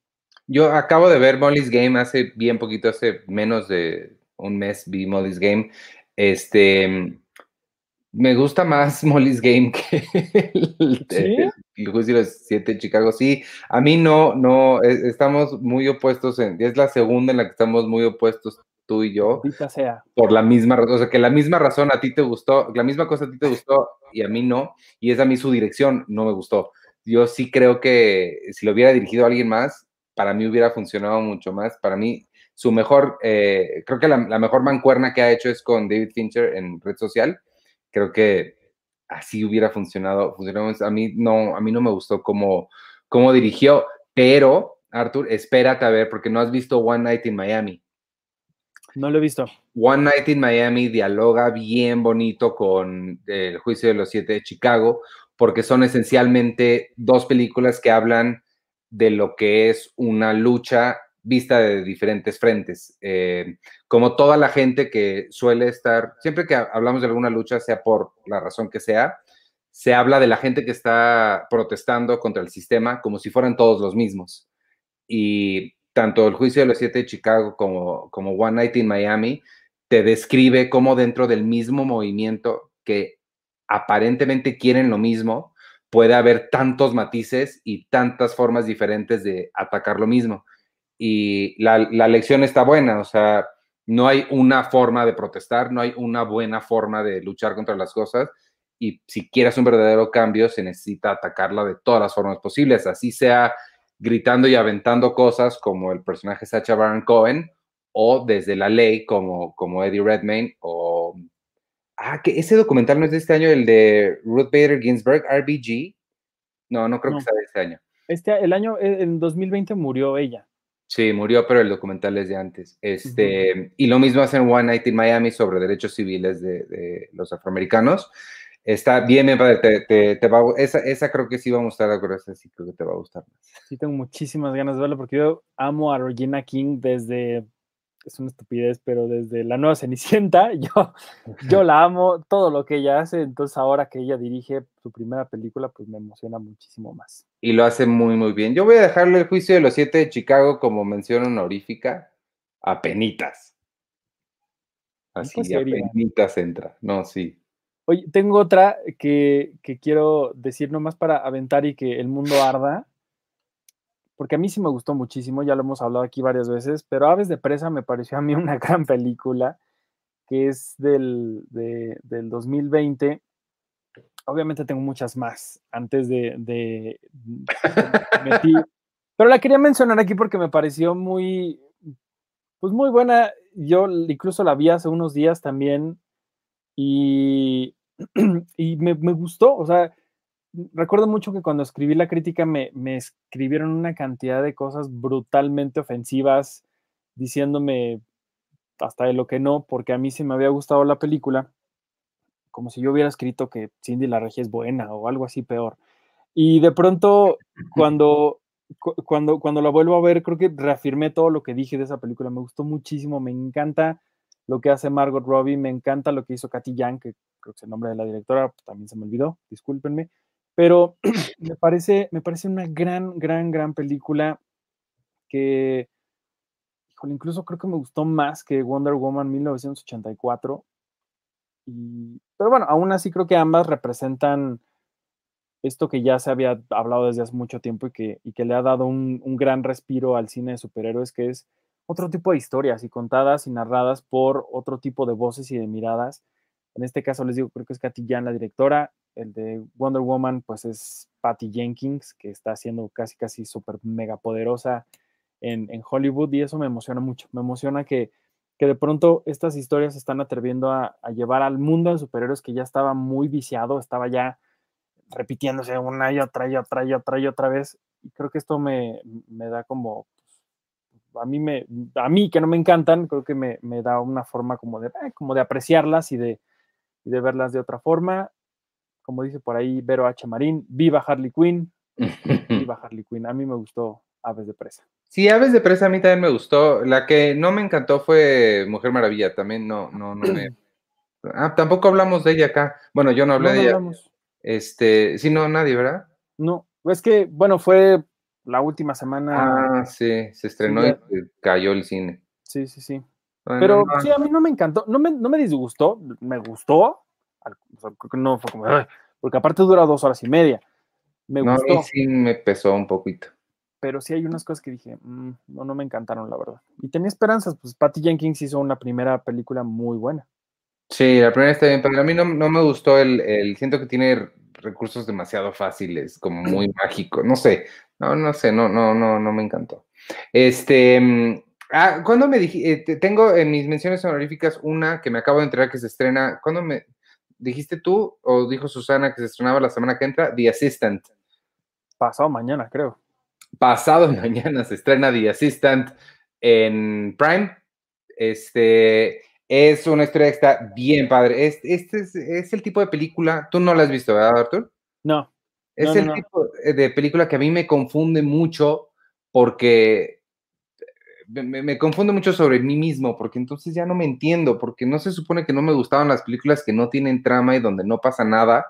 Yo acabo de ver Molly's Game hace bien poquito, hace menos de un mes vi Molly's Game. Este, me gusta más Molly's Game que el, ¿Sí? el, juicio de los siete de Chicago. Sí, a mí no, no, estamos muy opuestos, en, es la segunda en la que estamos muy opuestos tú y yo. Sea. Por la misma razón, o sea, que la misma razón a ti te gustó, la misma cosa a ti te gustó y a mí no, y es a mí su dirección no me gustó. Yo sí creo que si lo hubiera dirigido a alguien más, para mí hubiera funcionado mucho más. Para mí, su mejor, eh, creo que la, la, mejor mancuerna que ha hecho es con David Fincher en Red Social. Creo que así hubiera funcionado. funcionado. A mí no, a mí no me gustó cómo, cómo dirigió, pero Arthur, espérate a ver, porque no has visto One Night in Miami. No lo he visto. One Night in Miami dialoga bien bonito con el juicio de los siete de Chicago, porque son esencialmente dos películas que hablan de lo que es una lucha vista de diferentes frentes. Eh, como toda la gente que suele estar, siempre que hablamos de alguna lucha, sea por la razón que sea, se habla de la gente que está protestando contra el sistema como si fueran todos los mismos. Y tanto el juicio de los siete de Chicago como, como One Night in Miami te describe cómo dentro del mismo movimiento que aparentemente quieren lo mismo, puede haber tantos matices y tantas formas diferentes de atacar lo mismo. Y la, la, lección está buena, o sea, no hay una forma de protestar, no hay una buena forma de luchar contra las cosas. Y si quieres un verdadero cambio, se necesita atacarla de todas las formas posibles, así sea gritando y aventando cosas como el personaje Sacha Baron Cohen o desde la ley como, como Eddie Redmayne o... Ah, que ese documental no es de este año, el de Ruth Bader Ginsburg, RBG. No, no creo que sea de este año. Este, el año, eh, en 2020 murió ella. Sí, murió, pero el documental es de antes. Este, Y lo mismo hacen One Night in Miami sobre derechos civiles de, de los afroamericanos. Está bien, bien padre. Te, te, va, esa, esa creo que sí va a gustar, esa sí creo que te va a gustar más. Sí, tengo muchísimas ganas de verlo porque yo amo a Regina King desde es una estupidez, pero desde la nueva Cenicienta, yo, yo la amo, todo lo que ella hace, entonces ahora que ella dirige su primera película, pues me emociona muchísimo más. Y lo hace muy, muy bien. Yo voy a dejarle el juicio de los siete de Chicago como mención honorífica a penitas. Así, a penitas entra. No, sí. Oye, tengo otra que, que quiero decir nomás para aventar y que el mundo arda porque a mí sí me gustó muchísimo, ya lo hemos hablado aquí varias veces, pero Aves de Presa me pareció a mí una gran película, que es del, del 2020. Obviamente tengo muchas más antes de, de, pero la quería mencionar aquí porque me pareció muy, pues muy buena. Yo incluso la vi hace unos días también y, y me, me gustó, o sea, recuerdo mucho que cuando escribí la crítica me, escribieron una cantidad de cosas brutalmente ofensivas, diciéndome hasta de lo que no, porque a mí sí me había gustado la película, como si yo hubiera escrito que Cindy la Regia es buena o algo así peor. Y de pronto, cuando, cuando, cuando la vuelvo a ver, creo que reafirmé todo lo que dije de esa película. Me gustó muchísimo, me encanta lo que hace Margot Robbie, me encanta lo que hizo Katy Young, que creo que es el nombre de la directora, también se me olvidó, discúlpenme. Pero me parece, me parece una gran, gran, gran película que, híjole, incluso creo que me gustó más que Wonder Woman 1984. Y, pero bueno, aún así creo que ambas representan esto que ya se había hablado desde hace mucho tiempo y que, y que le ha dado un, un, gran respiro al cine de superhéroes, que es otro tipo de historias y contadas y narradas por otro tipo de voces y de miradas. En este caso les digo, creo que es Katy Jan la directora, el de Wonder Woman, pues es Patty Jenkins, que está siendo casi, casi súper mega poderosa en, Hollywood y eso me emociona mucho. Me emociona que, que de pronto estas historias están atreviendo a, llevar al mundo de superhéroes que ya estaba muy viciado, estaba ya repitiéndose una y otra y otra y otra y otra vez. Y creo que esto me, da como, pues, a mí, me, a mí que no me encantan, creo que me, da una forma como de, eh, como de apreciarlas y de, y de verlas de otra forma como dice por ahí Vero H. Marín, viva Harley Quinn, viva Harley Quinn. A mí me gustó Aves de Presa. Sí, Aves de Presa a mí también me gustó. La que no me encantó fue Mujer Maravilla, también no, no, no me... Ah, tampoco hablamos de ella acá. Bueno, yo no hablé de ella. Hablamos. Este, sí, no, nadie, ¿verdad? No, es que, bueno, fue la última semana. Ah, sí, se estrenó y cayó el cine. Sí, sí, sí. Pero sí, a mí no me encantó, no me, no me disgustó, me gustó, creo que no fue como, porque aparte dura dos horas y media. Me no, gustó. sí me pesó un poquito. Pero sí hay unas cosas que dije, mm, no, no me encantaron, la verdad. Y tenía esperanzas, pues Patty Jenkins hizo una primera película muy buena. Sí, la primera está bien, pero a mí no, no me gustó el, el, siento que tiene recursos demasiado fáciles, como muy mágico, no sé, no, no sé, no, no, no, no me encantó. Este, mm, ah, cuando me dije, eh, tengo en mis menciones honoríficas una que me acabo de enterar que se estrena, cuando me, dijiste tú o dijo Susana que se estrenaba la semana que entra, The Assistant. Pasado mañana, creo. Pasado mañana se estrena The Assistant en Prime. Este es una historia que está bien padre. Este, es, el tipo de película, tú no la has visto, ¿verdad, Artur? No. Es el tipo de película que a mí me confunde mucho porque me, confundo mucho sobre mí mismo, porque entonces ya no me entiendo, porque no se supone que no me gustaban las películas que no tienen trama y donde no pasa nada.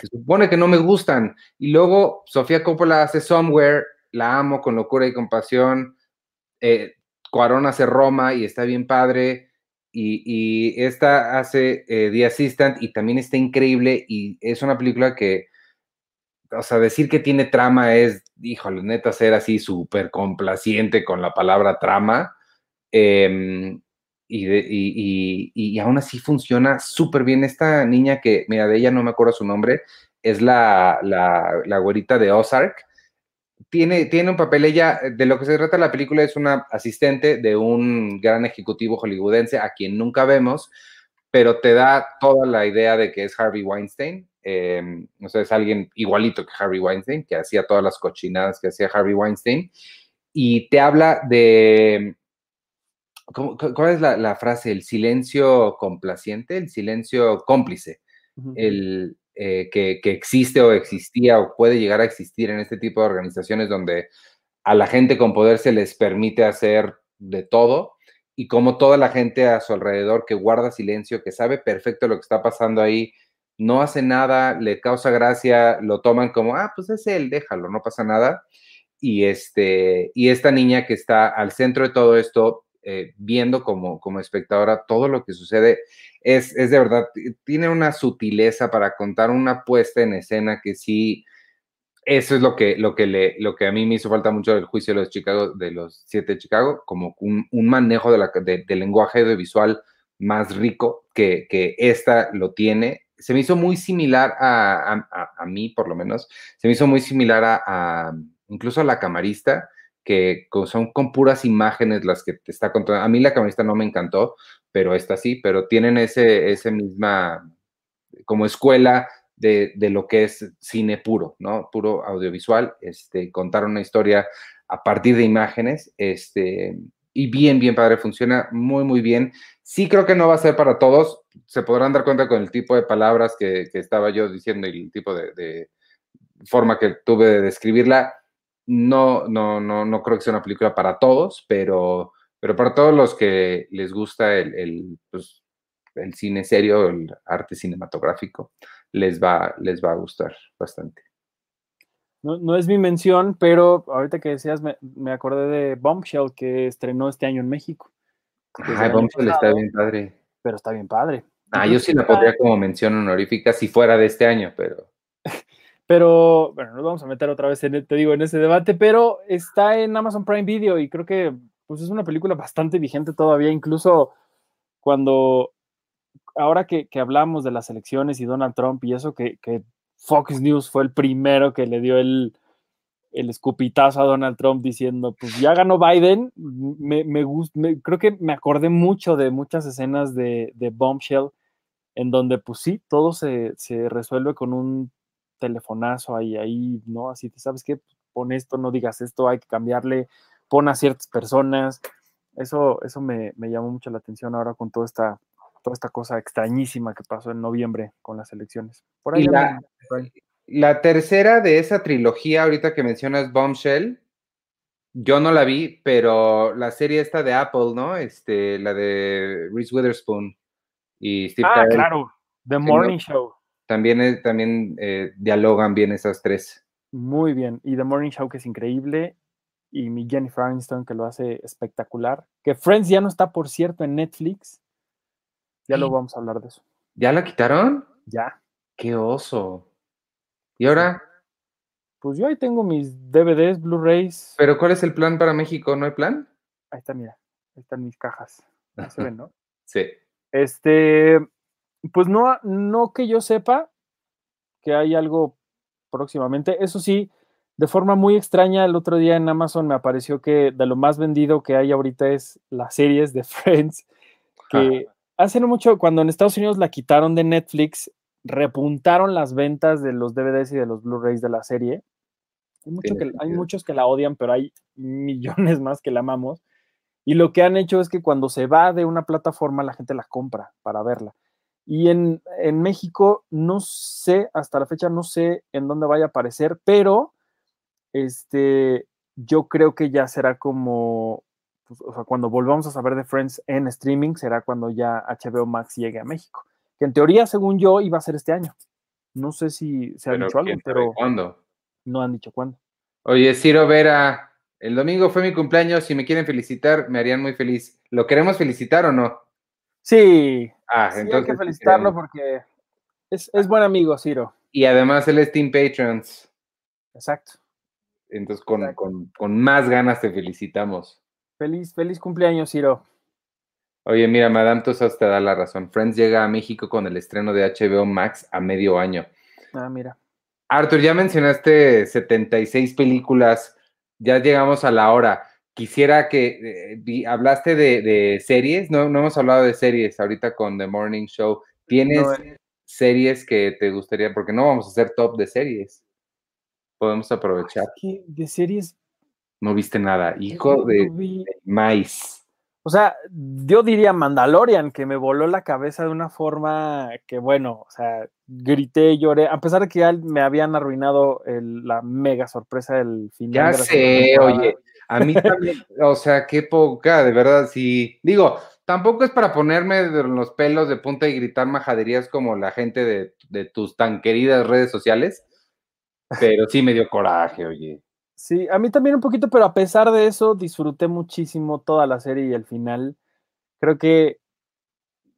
Se supone que no me gustan. Y luego Sofía Coppola hace Somewhere, la amo con locura y compasión. Eh, Cuarón hace Roma y está bien padre. Y, esta hace eh, The Assistant y también está increíble. Y es una película que o sea, decir que tiene trama es, híjole, neta, ser así súper complaciente con la palabra trama. Em, y, y, y, aún así funciona súper bien. Esta niña que, mira, de ella no me acuerdo su nombre, es la, la, la güerita de Ozark. tiene, tiene un papel, ella, de lo que se trata la película es una asistente de un gran ejecutivo hollywoodense a quien nunca vemos, pero te da toda la idea de que es Harvey Weinstein. Eh, o sea, es alguien igualito que Harvey Weinstein, que hacía todas las cochinadas que hacía Harvey Weinstein, y te habla de, ¿cuál es la, frase? El silencio complaciente, el silencio cómplice, el, eh, que, existe o existía o puede llegar a existir en este tipo de organizaciones donde a la gente con poder se les permite hacer de todo y como toda la gente a su alrededor que guarda silencio, que sabe perfecto lo que está pasando ahí, no hace nada, le causa gracia, lo toman como, ah, pues es él, déjalo, no pasa nada. Y, este, y esta niña que está al centro de todo esto, eh, viendo como, como espectadora todo lo que sucede, es, de verdad, tiene una sutileza para contar una puesta en escena que sí, eso es lo que, lo que, le, lo que a mí me hizo falta mucho del juicio de los Chicago, de los siete de Chicago, como un, manejo de la, de, del lenguaje audiovisual más rico que, que esta lo tiene. Se me hizo muy similar a, a, mí, por lo menos, se me hizo muy similar a, incluso a la camarista, que son con puras imágenes las que te está contando. A mí la camarista no me encantó, pero esta sí, pero tienen ese, ese misma, como escuela de, lo que es cine puro, ¿no? Puro audiovisual, este, contar una historia a partir de imágenes, este, y bien, bien padre, funciona muy, muy bien. Sí creo que no va a ser para todos, se podrán dar cuenta con el tipo de palabras que, estaba yo diciendo y el tipo de, de forma que tuve de describirla no, no, no, no creo que sea una película para todos, pero, pero para todos los que les gusta el, el, pues, el cine serio, el arte cinematográfico, les va, les va a gustar bastante. No, no, es mi mención, pero ahorita que decías, me, me, acordé de Bombshell que estrenó este año en México. Ay, Bombshell está bien padre. Pero está bien padre. Ah, yo sí la podría como mención honorífica si fuera de este año, pero. Pero, bueno, nos vamos a meter otra vez, en, te digo, en ese debate, pero está en Amazon Prime Video y creo que pues, es una película bastante vigente todavía, incluso cuando, ahora que, hablamos de las elecciones y Donald Trump y eso, que, Fox News fue el primero que le dio el, el escupitazo a Donald Trump diciendo, pues ya ganó Biden, me, me, creo que me acordé mucho de muchas escenas de, de Bombshell, en donde pues sí, todo se, se resuelve con un telefonazo ahí, ahí, ¿no? Así, ¿sabes qué? Pon esto, no digas esto, hay que cambiarle, pon a ciertas personas. Eso, eso me, llamó mucho la atención ahora con toda esta, toda esta cosa extrañísima que pasó en noviembre con las elecciones. Por ahí la, la tercera de esa trilogía, ahorita que mencionas Bombshell, yo no la vi, pero la serie esta de Apple, ¿no? Este, la de Reese Witherspoon y Steve Ah, claro, The Morning Show. También, también eh, dialogan bien esas tres. Muy bien. Y The Morning Show, que es increíble. Y mi Jennifer Aniston, que lo hace espectacular. Que Friends ya no está, por cierto, en Netflix. Ya lo vamos a hablar de eso. ¿Ya la quitaron? Ya. Qué oso. ¿Y ahora? Pues yo ahí tengo mis DVDs, Blu-rays. ¿Pero cuál es el plan para México? ¿No hay plan? Ahí está, mira. Ahí están mis cajas. Ahí se ven, ¿no? sí. Este, pues no, no que yo sepa que hay algo próximamente. Eso sí, de forma muy extraña, el otro día en Amazon me apareció que de lo más vendido que hay ahorita es las series de Friends, que hace no mucho, cuando en Estados Unidos la quitaron de Netflix, repuntaron las ventas de los DVDs y de los Blu-rays de la serie. Hay, que, hay muchos que la odian, pero hay millones más que la amamos. Y lo que han hecho es que cuando se va de una plataforma, la gente la compra para verla. Y en, México no sé, hasta la fecha no sé en dónde vaya a aparecer, pero este, yo creo que ya será como, pues, o sea, cuando volvamos a saber de Friends en streaming, será cuando ya HBO Max llegue a México. Que en teoría, según yo, iba a ser este año. No sé si se ha dicho algo, pero ¿cuándo? no han dicho cuándo. Oye, Ciro Vera, el domingo fue mi cumpleaños. Si me quieren felicitar, me harían muy feliz. ¿Lo queremos felicitar o no? Sí, Ah, entonces. Hay que felicitarlo porque es, buen amigo, Ciro. Y además él es Team Patrons. Exacto. Entonces, con, más ganas te felicitamos. Feliz, feliz cumpleaños, Ciro. Oye, mira, Madame Tussauds te da la razón. Friends llega a México con el estreno de HBO Max a medio año. Ah, mira. Arthur, ya mencionaste 76 películas, ya llegamos a la hora. Quisiera que eh, hablaste de, series, no, no hemos hablado de series ahorita con The Morning Show. ¿Tienes eh. series que te gustaría? Porque no vamos a hacer top de series. Podemos aprovechar. de series. No viste nada, hijo de, de maíz. O sea, yo diría Mandalorian, que me voló la cabeza de una forma que, bueno, o sea, grité, lloré, a pesar de que ya me habían arruinado la mega sorpresa del final. Ya sé, oye, a mí también, o sea, qué poca, de verdad, sí. Digo, tampoco es para ponerme los pelos de punta y gritar majaderías como la gente de, de tus tan queridas redes sociales, pero sí me dio coraje, oye. Sí, a mí también un poquito, pero a pesar de eso, disfruté muchísimo toda la serie y el final. Creo que,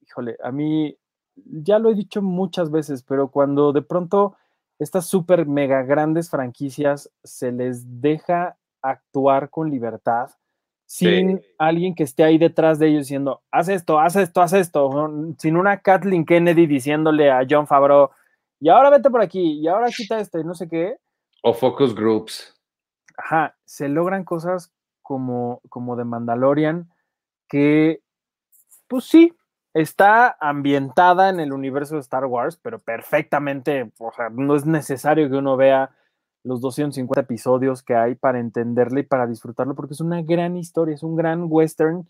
híjole, a mí, ya lo he dicho muchas veces, pero cuando de pronto estas súper mega grandes franquicias se les deja actuar con libertad, sin alguien que esté ahí detrás de ellos diciendo, haz esto, haz esto, haz esto, sin una Kathleen Kennedy diciéndole a John Favreau, y ahora vete por aquí, y ahora quita este, no sé qué. O focus groups ajá, se logran cosas como, como de Mandalorian que, pues sí, está ambientada en el universo de Star Wars, pero perfectamente, o sea, no es necesario que uno vea los 250 episodios que hay para entenderle y para disfrutarlo, porque es una gran historia, es un gran western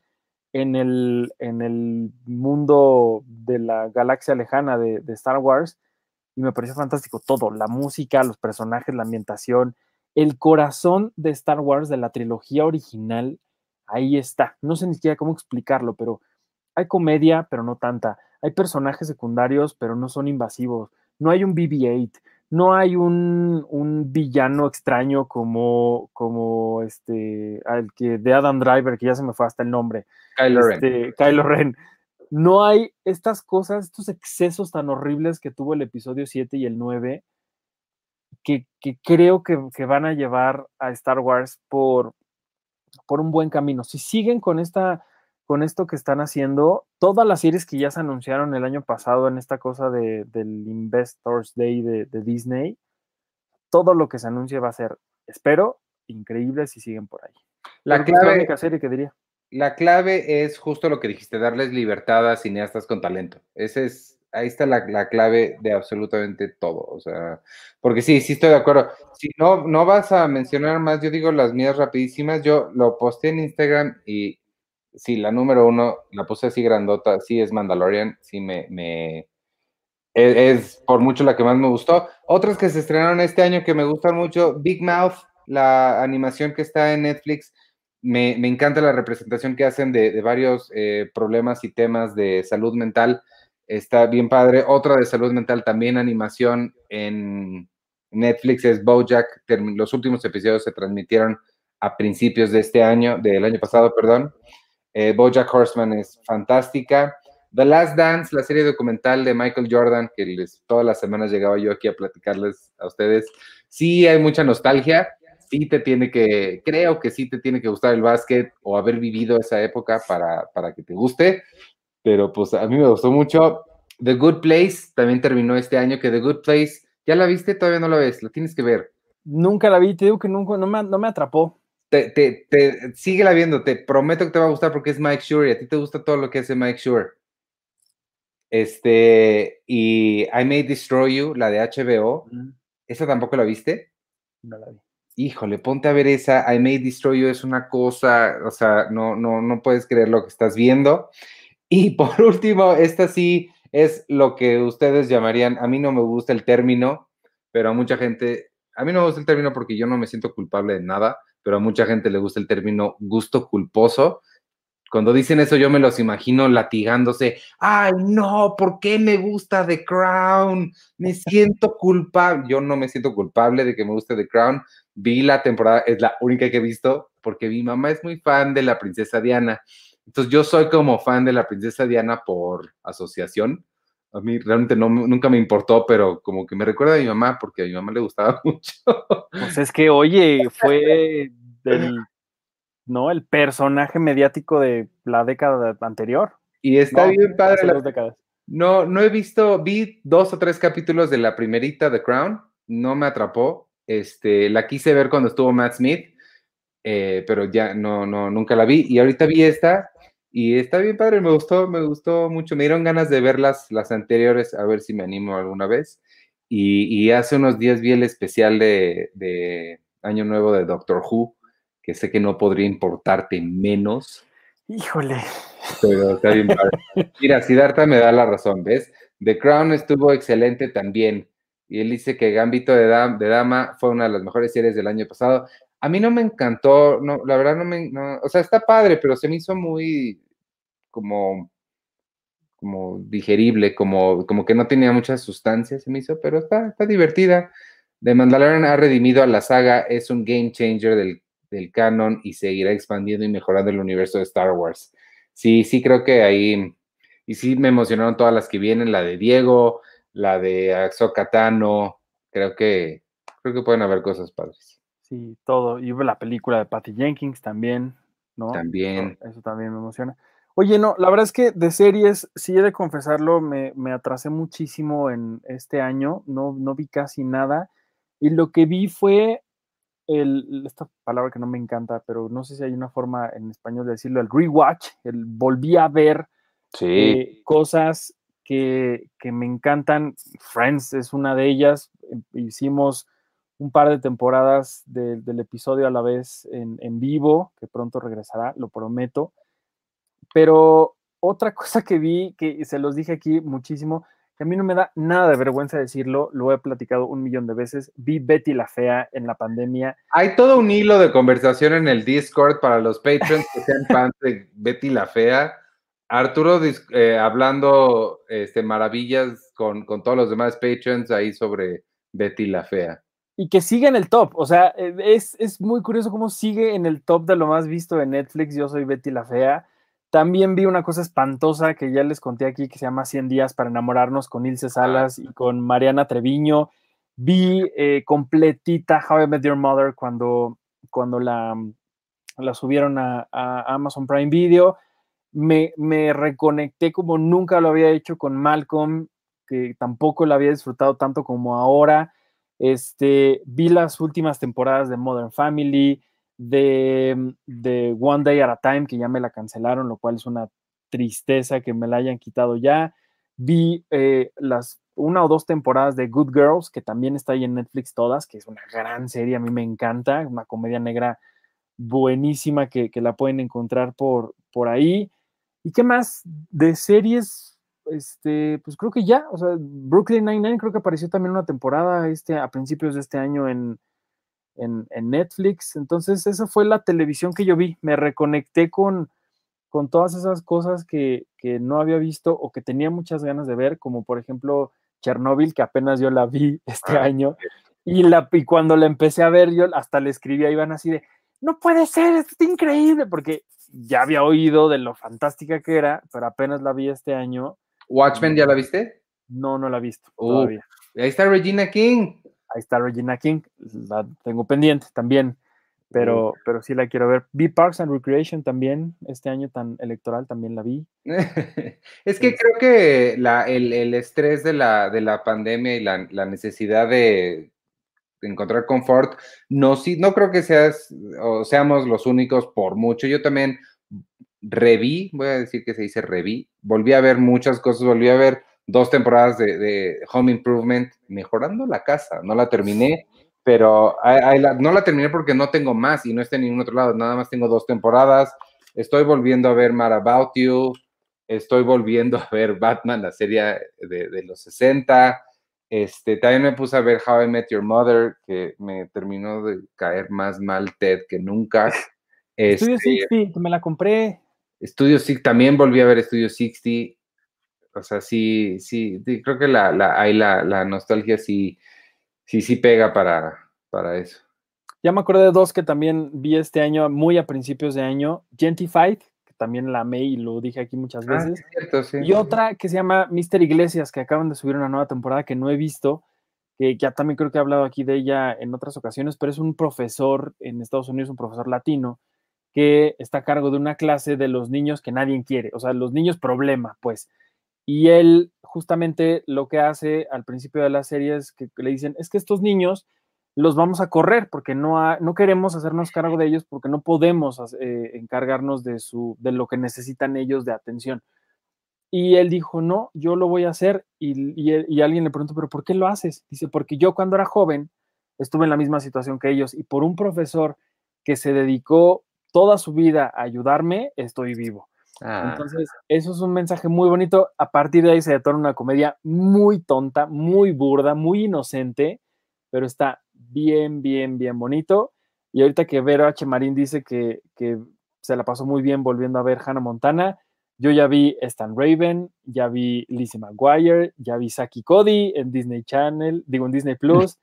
en el, en el mundo de la galaxia lejana de, de Star Wars, y me pareció fantástico todo, la música, los personajes, la ambientación, el corazón de Star Wars, de la trilogía original, ahí está. No sé ni siquiera cómo explicarlo, pero hay comedia, pero no tanta. Hay personajes secundarios, pero no son invasivos. No hay un BB-8. No hay un, villano extraño como, como este, el que de Adam Driver, que ya se me fue hasta el nombre. Kylo Ren. Este, Kylo Ren. No hay estas cosas, estos excesos tan horribles que tuvo el episodio 7 y el 9 que, creo que, van a llevar a Star Wars por, por un buen camino. Si siguen con esta con esto que están haciendo, todas las series que ya se anunciaron el año pasado en esta cosa de, del Investors Day de, Disney, todo lo que se anuncie va a ser, espero, increíble si siguen por ahí. La, clave, la única serie que diría. La clave es justo lo que dijiste, darles libertad a cineastas con talento. Ese es ahí está la, clave de absolutamente todo. O sea, porque sí, sí estoy de acuerdo. Si no, no vas a mencionar más, yo digo las mías rapidísimas. Yo lo posté en Instagram y sí, la número uno, la puse así grandota, sí es Mandalorian, sí me, me e, es, por mucho la que más me gustó. Otras que se estrenaron este año que me gustan mucho, Big Mouth, la animación que está en Netflix. Me, encanta la representación que hacen de, varios eh, problemas y temas de salud mental Está bien padre. Otra de salud mental, también animación en Netflix es Bojack. Los últimos episodios se transmitieron a principios de este año, del año pasado, perdón. Eh, Bojack Horseman es fantástica. The Last Dance, la serie documental de Michael Jordan, que les, todas las semanas llegaba yo aquí a platicarles a ustedes. Sí, hay mucha nostalgia. Sí te tiene que, creo que sí te tiene que gustar el básquet o haber vivido esa época para, para que te guste pero pues a mí me gustó mucho. The Good Place también terminó este año, que The Good Place, ¿ya la viste? Todavía no la ves, la tienes que ver. Nunca la vi, te digo que nunca, no me, no me atrapó. Te, te, te, síguela viendo, te prometo que te va a gustar porque es Mike Shure y a ti te gusta todo lo que hace Mike Shure. Este, y I May Destroy You, la de HBO, ¿esa tampoco la viste? No la vi. Híjole, ponte a ver esa, I May Destroy You es una cosa, o sea, no, no, no puedes creer lo que estás viendo. Y por último, esta sí es lo que ustedes llamarían, a mí no me gusta el término, pero a mucha gente, a mí no me gusta el término porque yo no me siento culpable de nada, pero a mucha gente le gusta el término gusto culposo. Cuando dicen eso yo me los imagino latigándose, ay no, ¿por qué me gusta The Crown? Me siento culpable. Yo no me siento culpable de que me guste The Crown. Vi la temporada, es la única que he visto porque mi mamá es muy fan de la princesa Diana entonces yo soy como fan de la princesa Diana por asociación. A mí realmente no, nunca me importó, pero como que me recuerda a mi mamá porque a mi mamá le gustaba mucho. Pues es que, oye, fue el, ¿no? el personaje mediático de la década anterior. Y está bien padre. La, No, no he visto, vi dos o tres capítulos de la primerita The Crown no me atrapó. Este, la quise ver cuando estuvo Matt Smith, eh, pero ya no, no, nunca la vi. Y ahorita vi esta y está bien padre, me gustó, me gustó mucho. Me dieron ganas de ver las, las anteriores, a ver si me animo alguna vez. Y, hace unos días vi el especial de, de Año Nuevo de Doctor Who, que sé que no podría importarte menos. Híjole. Pero está bien padre. Mira, Siddhartha me da la razón, ¿ves? The Crown estuvo excelente también. Y él dice que Gambito de, de Dama fue una de las mejores series del año pasado. A mí no me encantó, no, la verdad no me, o sea, está padre, pero se me hizo muy como, como digerible, como, como que no tenía mucha sustancia, se me hizo, pero está, está divertida. The Mandalorian ha redimido a la saga, es un game changer del, del canon y seguirá expandiendo y mejorando el universo de Star Wars. Sí, sí creo que ahí, y sí me emocionaron todas las que vienen, la de Diego, la de Ahsoka Tano, creo que, creo que pueden haber cosas padres. Sí, todo, y la película de Patty Jenkins también, ¿no? También. Eso, también me emociona. Oye, no, la verdad es que de series, sí he de confesarlo, me, me atrasé muchísimo en este año, no, no vi casi nada. Y lo que vi fue el, esta palabra que no me encanta, pero no sé si hay una forma en español de decirlo, el rewatch, el volví a ver eh, cosas que, me encantan. Friends es una de ellas. Hicimos un par de temporadas del episodio a la vez en, en, vivo, que pronto regresará, lo prometo. Pero otra cosa que vi, que se los dije aquí muchísimo, que a mí no me da nada de vergüenza decirlo, lo he platicado un millón de veces, vi Betty la Fea en la pandemia. Hay todo un hilo de conversación en el Discord para los patrons que sean fans de Betty la Fea. Arturo eh, hablando este, maravillas con, todos los demás patrons ahí sobre Betty la Fea. Y que sigue en el top, o sea, eh, es, es muy curioso cómo sigue en el top de lo más visto de Netflix, Yo soy Betty la Fea también vi una cosa espantosa que ya les conté aquí que se llama 100 días para enamorarnos con Ilse Salas y con Mariana Treviño. Vi eh, completita How I Met Your Mother cuando, cuando la, la subieron a, Amazon Prime Video. Me, me, reconecté como nunca lo había hecho con Malcolm, que tampoco la había disfrutado tanto como ahora. Este, vi las últimas temporadas de Modern Family, de, de One Day at a Time, que ya me la cancelaron, lo cual es una tristeza que me la hayan quitado ya. Vi eh, las una o dos temporadas de Good Girls, que también está ahí en Netflix todas, que es una gran serie, a mí me encanta, una comedia negra buenísima que, que la pueden encontrar por, por ahí. ¿Y qué más de series? Este, pues creo que ya, o sea, Brooklyn Nine-Nine creo que apareció también una temporada este, a principios de este año en, en, Netflix. Entonces, esa fue la televisión que yo vi. Me reconecté con, con todas esas cosas que, no había visto o que tenía muchas ganas de ver, como por ejemplo Chernobyl, que apenas yo la vi este ah, año. Y, la, y cuando la empecé a ver, yo hasta le escribí a Iván así de, no puede ser, esto es increíble, porque ya había oído de lo fantástica que era, pero apenas la vi este año. ¿Watchmen ya la viste? No, no la he visto uh, todavía. Ahí está Regina King ahí está Regina King, la tengo pendiente también, pero, pero sí la quiero ver. Vi Parks and Recreation también, este año tan electoral también la vi. es que creo que el, estrés de la, de la pandemia y la, necesidad de, encontrar confort, no, sí, no creo que seas o seamos los únicos por mucho. Yo también reví, voy a decir que se dice reví, volví a ver muchas cosas, volví a ver dos temporadas de, Home Improvement mejorando la casa. No la terminé, pero no la terminé porque no tengo más y no está en ningún otro lado. Nada más tengo dos temporadas. Estoy volviendo a ver Mad About You. Estoy volviendo a ver Batman, la serie de, los 60. Este, también me puse a ver How I Met Your Mother, que me terminó de caer más mal Ted que nunca. Studio 60, este, me la compré. Studio 60, también volví a ver Studio 60 o sea, sí, sí, creo que la, la, ahí la, la, nostalgia sí, sí, sí pega para, para eso. Ya me acordé de dos que también vi este año, muy a principios de año. Gentified, que también la amé y lo dije aquí muchas ah, veces. Y otra que se llama Mister Iglesias, que acaban de subir una nueva temporada que no he visto, que ya también creo que he hablado aquí de ella en otras ocasiones, pero es un profesor en Estados Unidos, un profesor latino, que está a cargo de una clase de los niños que nadie quiere, o sea, los niños problema, pues Y él justamente lo que hace al principio de la serie es que le dicen, es que estos niños los vamos a correr porque no, no queremos hacernos cargo de ellos porque no podemos eh, encargarnos de, su, de lo que necesitan ellos de atención. Y él dijo, no, yo lo voy a hacer. Y, y, alguien le preguntó, pero ¿por qué lo haces? Dice, porque yo cuando era joven estuve en la misma situación que ellos y por un profesor que se dedicó toda su vida a ayudarme, estoy vivo. Ah. Entonces, eso es un mensaje muy bonito. A partir de ahí se detona una comedia muy tonta, muy burda, muy inocente, pero está bien, bien, bien bonito. Y ahorita que Vero H. Marín dice que, que se la pasó muy bien volviendo a ver Hannah Montana, yo ya vi Stan Raven, ya vi Lizzie McGuire, ya vi Saki Cody en Disney Channel, digo en Disney Plus.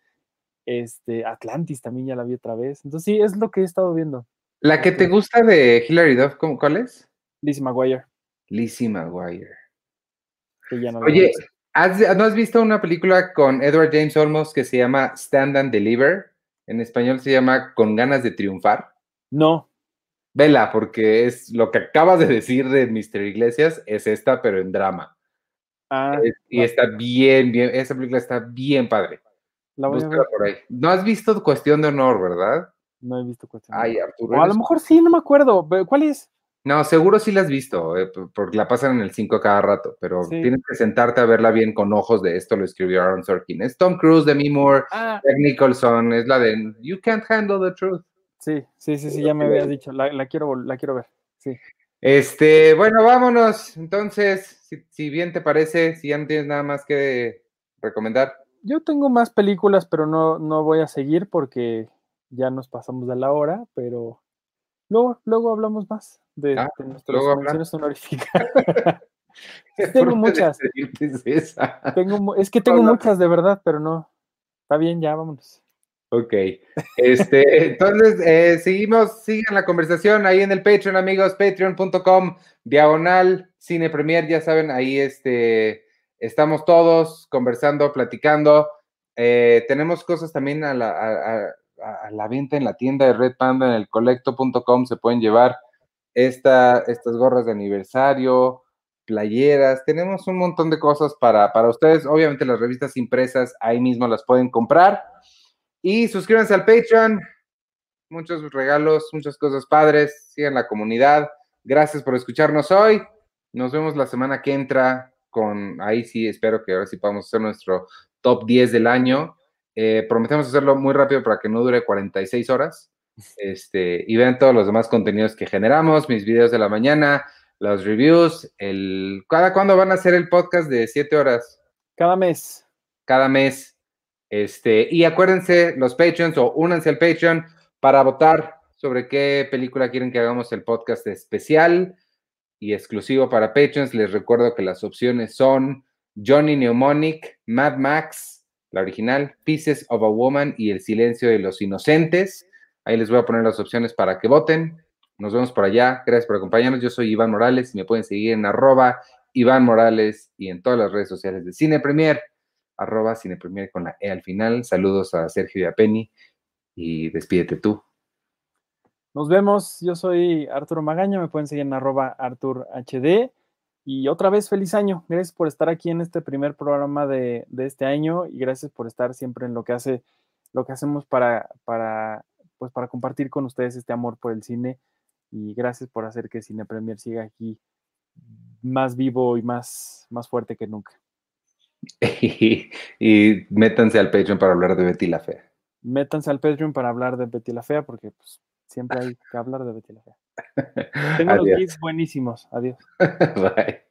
Este, Atlantis también ya la vi otra vez. Entonces sí, es lo que he estado viendo. ¿La que te gusta de Hilary Duff, cuál es? Lizzie McGuire. Lizzie McGuire. Oye, ¿no has visto una película con Edward James Olmos que se llama Stand and Deliver? En español se llama Con ganas de triunfar. No. Vela, porque es lo que acabas de decir de Mr. Iglesias, es esta, pero en drama. Ah, y está bien, bien, esa película está bien padre. La voy a ver. por ahí. No has visto Cuestión de Honor, ¿verdad? No he visto Honor. Ay, Arturo. O a lo mejor sí, no me acuerdo. ¿Cuál es? No, seguro sí la has visto, eh, porque la pasan en el 5 cada rato, pero tienes que sentarte a verla bien con ojos de esto, lo escribió Aaron Sorkin. Es Tom Cruise, Demi Moore, ah. Nicholson, es la de You Can't Handle the Truth. Sí, sí, sí, sí, ya me habías dicho, la, quiero, la quiero ver, sí. Este, bueno, vámonos. Entonces, si, bien te parece, si ya no tienes nada más que recomendar. Yo tengo más películas, pero no, no voy a seguir porque ya nos pasamos de la hora, pero luego, luego hablamos más de, ah, nuestras menciones honoríficas. tengo muchas. es que tengo muchas de verdad, pero no. Está bien, ya vámonos. Ok. Este, entonces, eh, seguimos, sigan la conversación ahí en el Patreon, amigos, patreon.com, diagonal, cine premier, ya saben, ahí este, estamos todos conversando, platicando. Eh, tenemos cosas también a la, a, la, venta en la tienda de Red Panda, en el colecto.com, se pueden llevar esta, estas gorras de aniversario, playeras, tenemos un montón de cosas para, para ustedes. Obviamente las revistas impresas ahí mismo las pueden comprar. Y suscríbanse al Patreon. Muchos regalos, muchas cosas padres. Sigan la comunidad. Gracias por escucharnos hoy. Nos vemos la semana que entra con, ahí sí, espero que ahora sí podamos hacer nuestro top 10 del año. Eh, prometemos hacerlo muy rápido para que no dure 46 horas. Este, y vean todos los demás contenidos que generamos, mis videos de la mañana, los reviews, el... ¿Cada cuándo van a hacer el podcast de 7 horas? Cada mes. Cada mes. Este, y acuérdense, los Patreons o únanse al Patreon para votar sobre qué película quieren que hagamos el podcast especial y exclusivo para Patreons. Les recuerdo que las opciones son Johnny Mnemonic, Mad Max, la original, Pieces of a Woman y El Silencio de los Inocentes. Ahí les voy a poner las opciones para que voten. Nos vemos por allá. Gracias por acompañarnos. Yo soy Iván Morales y me pueden seguir en arroba Iván Morales y en todas las redes sociales de Cine Premier arroba Premier con la E al final. Saludos a Sergio y a Penny y despídete tú. Nos vemos, yo soy Arturo Magaña, me pueden seguir en arroba Artur HD. Y otra vez, feliz año. Gracias por estar aquí en este primer programa de, este año y gracias por estar siempre en lo que hace, lo que hacemos para, para, pues para compartir con ustedes este amor por el cine. Y gracias por hacer que Cine Premier siga aquí más vivo y más, más fuerte que nunca. y, métanse al Patreon para hablar de Betty la Fea. Métanse al Patreon para hablar de Betty la Fea, porque pues, siempre hay que hablar de Betty la Fea. Tengo los buenísimos. Adiós. Bye.